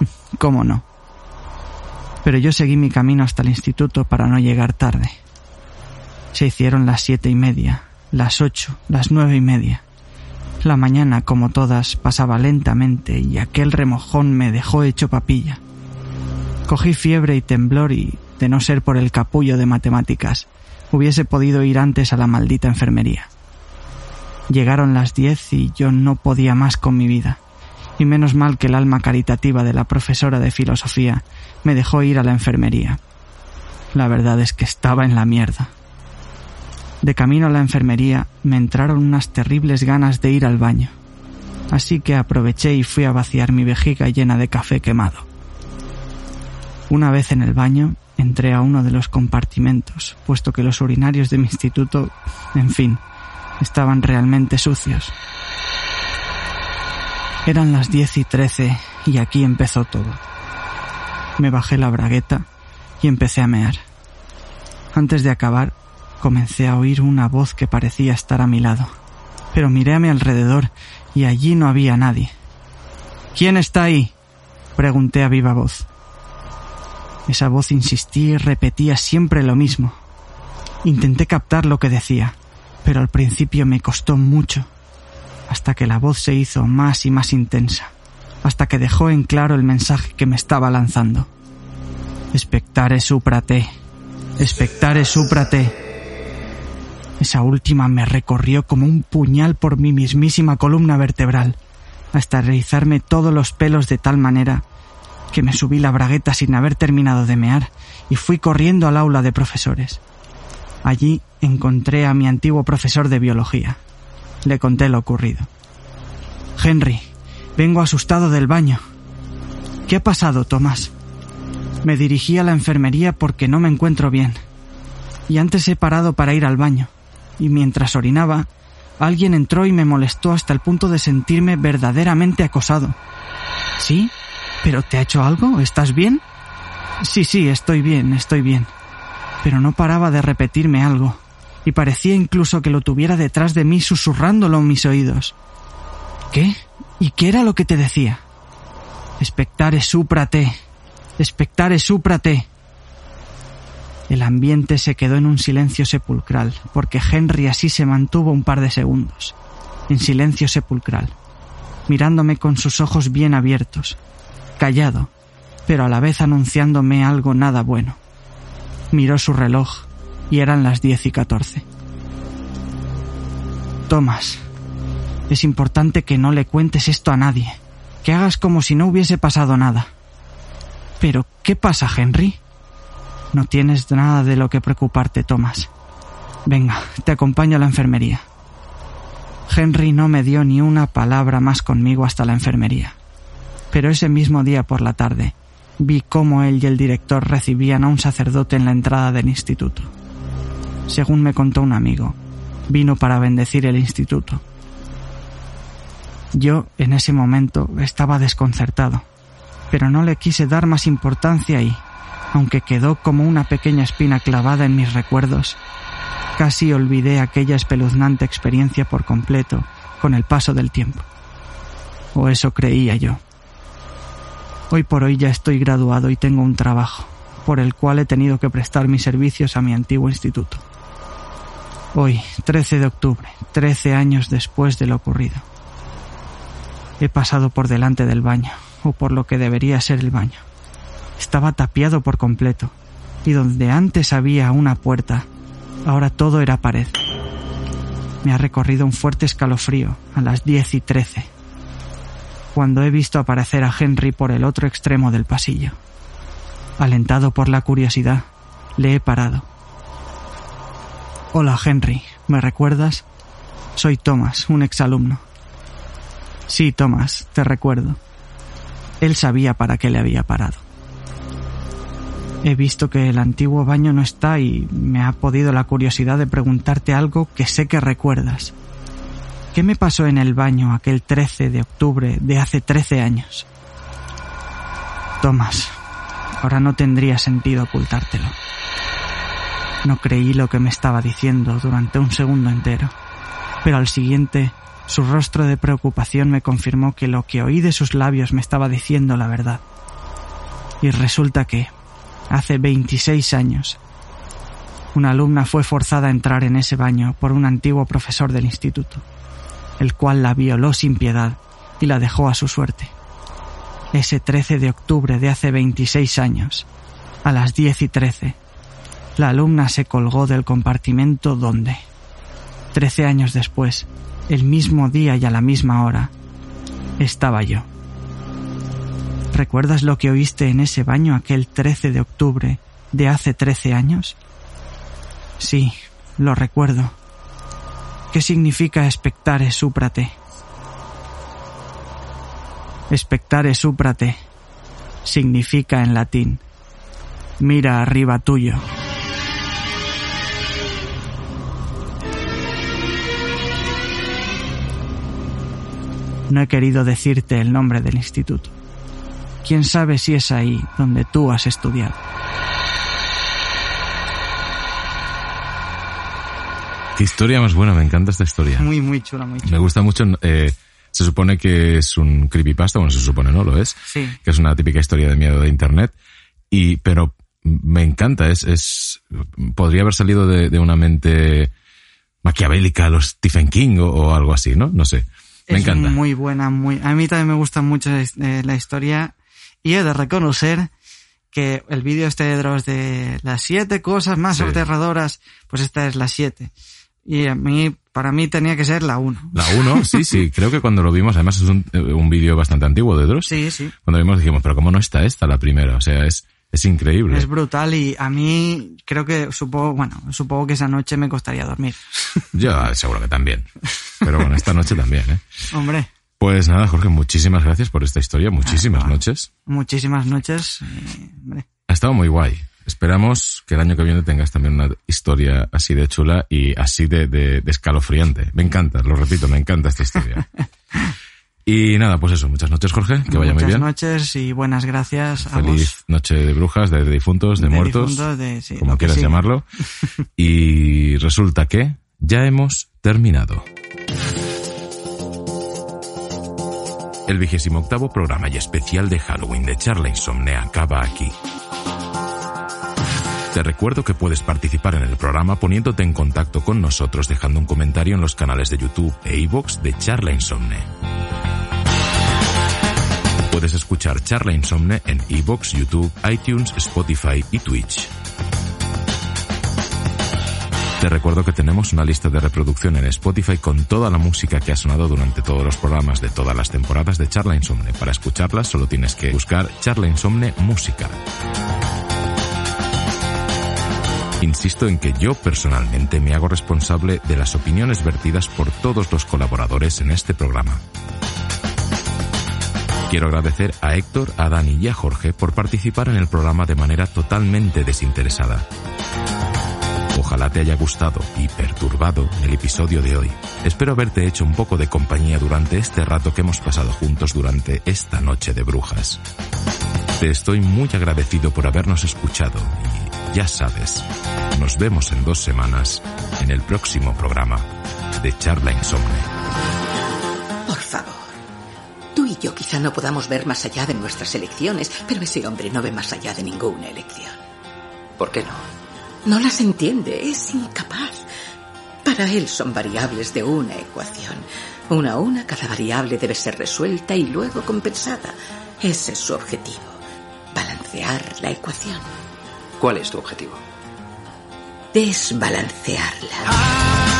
[LAUGHS] ¿Cómo no? Pero yo seguí mi camino hasta el instituto para no llegar tarde. Se hicieron las siete y media, las ocho, las nueve y media. La mañana, como todas, pasaba lentamente y aquel remojón me dejó hecho papilla. Cogí fiebre y temblor y, de no ser por el capullo de matemáticas, hubiese podido ir antes a la maldita enfermería. Llegaron las diez y yo no podía más con mi vida, y menos mal que el alma caritativa de la profesora de filosofía me dejó ir a la enfermería. La verdad es que estaba en la mierda. De camino a la enfermería me entraron unas terribles ganas de ir al baño, así que aproveché y fui a vaciar mi vejiga llena de café quemado. Una vez en el baño, entré a uno de los compartimentos, puesto que los urinarios de mi instituto, en fin, estaban realmente sucios. Eran las diez y trece y aquí empezó todo. Me bajé la bragueta y empecé a mear. Antes de acabar, comencé a oír una voz que parecía estar a mi lado, pero miré a mi alrededor y allí no había nadie. ¿Quién está ahí? pregunté a viva voz. Esa voz insistía y repetía siempre lo mismo. Intenté captar lo que decía, pero al principio me costó mucho, hasta que la voz se hizo más y más intensa. hasta que dejó en claro el mensaje que me estaba lanzando. Espectare suprate. Espectare suprate. Esa última me recorrió como un puñal por mi mismísima columna vertebral, hasta realizarme todos los pelos de tal manera que me subí la bragueta sin haber terminado de mear y fui corriendo al aula de profesores. Allí encontré a mi antiguo profesor de biología. Le conté lo ocurrido. Henry, vengo asustado del baño. ¿Qué ha pasado, Tomás? Me dirigí a la enfermería porque no me encuentro bien. Y antes he parado para ir al baño. Y mientras orinaba, alguien entró y me molestó hasta el punto de sentirme verdaderamente acosado. ¿Sí? ¿Pero te ha hecho algo? ¿Estás bien? Sí, sí, estoy bien, estoy bien. Pero no paraba de repetirme algo, y parecía incluso que lo tuviera detrás de mí susurrándolo en mis oídos. ¿Qué? ¿Y qué era lo que te decía? Espectare súprate. Espectare súprate. El ambiente se quedó en un silencio sepulcral, porque Henry así se mantuvo un par de segundos, en silencio sepulcral, mirándome con sus ojos bien abiertos, callado, pero a la vez anunciándome algo nada bueno. Miró su reloj y eran las diez y catorce. Tomás, es importante que no le cuentes esto a nadie, que hagas como si no hubiese pasado nada. Pero, ¿qué pasa, Henry? No tienes nada de lo que preocuparte, Tomás. Venga, te acompaño a la enfermería. Henry no me dio ni una palabra más conmigo hasta la enfermería. Pero ese mismo día por la tarde vi cómo él y el director recibían a un sacerdote en la entrada del instituto. Según me contó un amigo, vino para bendecir el instituto. Yo, en ese momento, estaba desconcertado, pero no le quise dar más importancia y, aunque quedó como una pequeña espina clavada en mis recuerdos, casi olvidé aquella espeluznante experiencia por completo con el paso del tiempo. O eso creía yo. Hoy por hoy ya estoy graduado y tengo un trabajo, por el cual he tenido que prestar mis servicios a mi antiguo instituto. Hoy, 13 de octubre, 13 años después de lo ocurrido. He pasado por delante del baño, o por lo que debería ser el baño. Estaba tapiado por completo, y donde antes había una puerta, ahora todo era pared. Me ha recorrido un fuerte escalofrío a las diez y trece, cuando he visto aparecer a Henry por el otro extremo del pasillo. Alentado por la curiosidad, le he parado. Hola Henry, ¿me recuerdas? Soy Thomas, un exalumno. Sí, Thomas, te recuerdo. Él sabía para qué le había parado. He visto que el antiguo baño no está y me ha podido la curiosidad de preguntarte algo que sé que recuerdas. ¿Qué me pasó en el baño aquel 13 de octubre de hace 13 años? Tomás, ahora no tendría sentido ocultártelo. No creí lo que me estaba diciendo durante un segundo entero, pero al siguiente su rostro de preocupación me confirmó que lo que oí de sus labios me estaba diciendo la verdad. Y resulta que, hace 26 años, una alumna fue forzada a entrar en ese baño por un antiguo profesor del instituto, el cual la violó sin piedad y la dejó a su suerte. Ese 13 de octubre de hace 26 años, a las 10 y 13, la alumna se colgó del compartimento donde, 13 años después, el mismo día y a la misma hora, estaba yo. ¿Recuerdas lo que oíste en ese baño aquel 13 de octubre de hace 13 años? Sí, lo recuerdo. ¿Qué significa expectare súprate? Expectare súprate significa en latín mira arriba tuyo. No he querido decirte el nombre del instituto. Quién sabe si es ahí donde tú has estudiado. Qué historia más buena, me encanta esta historia. Muy, muy chula, muy chula. Me gusta mucho. Eh, se supone que es un creepypasta, bueno, se supone, ¿no? Lo es. Sí. Que es una típica historia de miedo de internet. Y, pero me encanta, es, es, podría haber salido de, de una mente maquiavélica los Stephen King o, o algo así, ¿no? No sé. Me es encanta. muy buena, muy. A mí también me gusta mucho eh, la historia y he de reconocer que el vídeo este de Dross de las siete cosas más Sí. aterradoras, pues esta es la siete. Y a mí, para mí tenía que ser la uno. La 1, sí, sí, [LAUGHS] creo que cuando lo vimos, además es un, eh, un vídeo bastante antiguo de Dross. Sí, sí. Cuando lo vimos dijimos, pero ¿cómo no está esta la primera? O sea, es, es increíble. Es brutal y a mí creo que supongo, bueno, supongo que esa noche me costaría dormir. [LAUGHS] Yo seguro que también. Pero bueno, esta noche también, ¿eh? Hombre, Pues nada, Jorge, muchísimas gracias por esta historia, muchísimas Ah, noches. muchísimas noches. y, hombre, Ha estado muy guay. Esperamos que el año que viene tengas también una historia así de chula y así de, de- de escalofriante. Me encanta, lo repito, me encanta esta historia. [LAUGHS] Y nada, pues eso, muchas noches, Jorge, que vaya muy muchas bien. noches y buenas gracias a Feliz vos. noche de brujas, de difuntos, de, De muertos, difuntos, de- sí, como quieras llamarlo. [LAUGHS] Y resulta que ya hemos terminado. El vigésimo octavo programa y especial de Halloween de Charla Insomne acaba aquí. Te recuerdo que puedes participar en el programa poniéndote en contacto con nosotros dejando un comentario en los canales de YouTube e iVoox de Charla Insomne. Puedes escuchar Charla Insomne en iVoox, YouTube, iTunes, Spotify y Twitch. Te recuerdo que tenemos una lista de reproducción en Spotify con toda la música que ha sonado durante todos los programas de todas las temporadas de Charla Insomne. Para escucharlas solo tienes que buscar Charla Insomne Música. Insisto en que yo personalmente me hago responsable de las opiniones vertidas por todos los colaboradores en este programa. Quiero agradecer a Héctor, a Dani y a Jorge por participar en el programa de manera totalmente desinteresada. Ojalá te haya gustado y perturbado el episodio de hoy. Espero haberte hecho un poco de compañía durante este rato que hemos pasado juntos durante esta noche de brujas. Te estoy muy agradecido por habernos escuchado ya sabes, nos vemos en dos semanas en el próximo programa de Charla Insomne. Por favor. Tú y yo quizá no podamos ver más allá de nuestras elecciones, pero ese hombre no ve más allá de ninguna elección. ¿Por qué no? No las entiende, es incapaz. Para él son variables de una ecuación. Una a una, cada variable debe ser resuelta y luego compensada. Ese es su objetivo. Balancear la ecuación. ¿Cuál es tu objetivo? Desbalancearla.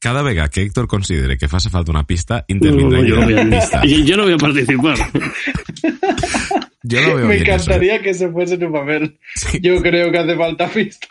Cada vega que Héctor considere que faça falta una pista, No, intervindrà no, yo, no la a, pista. [LAUGHS] y yo no voy a participar. Yo veo Me eso, ¿eh? encantaría que se fuese un papel. Yo creo que hace falta pista.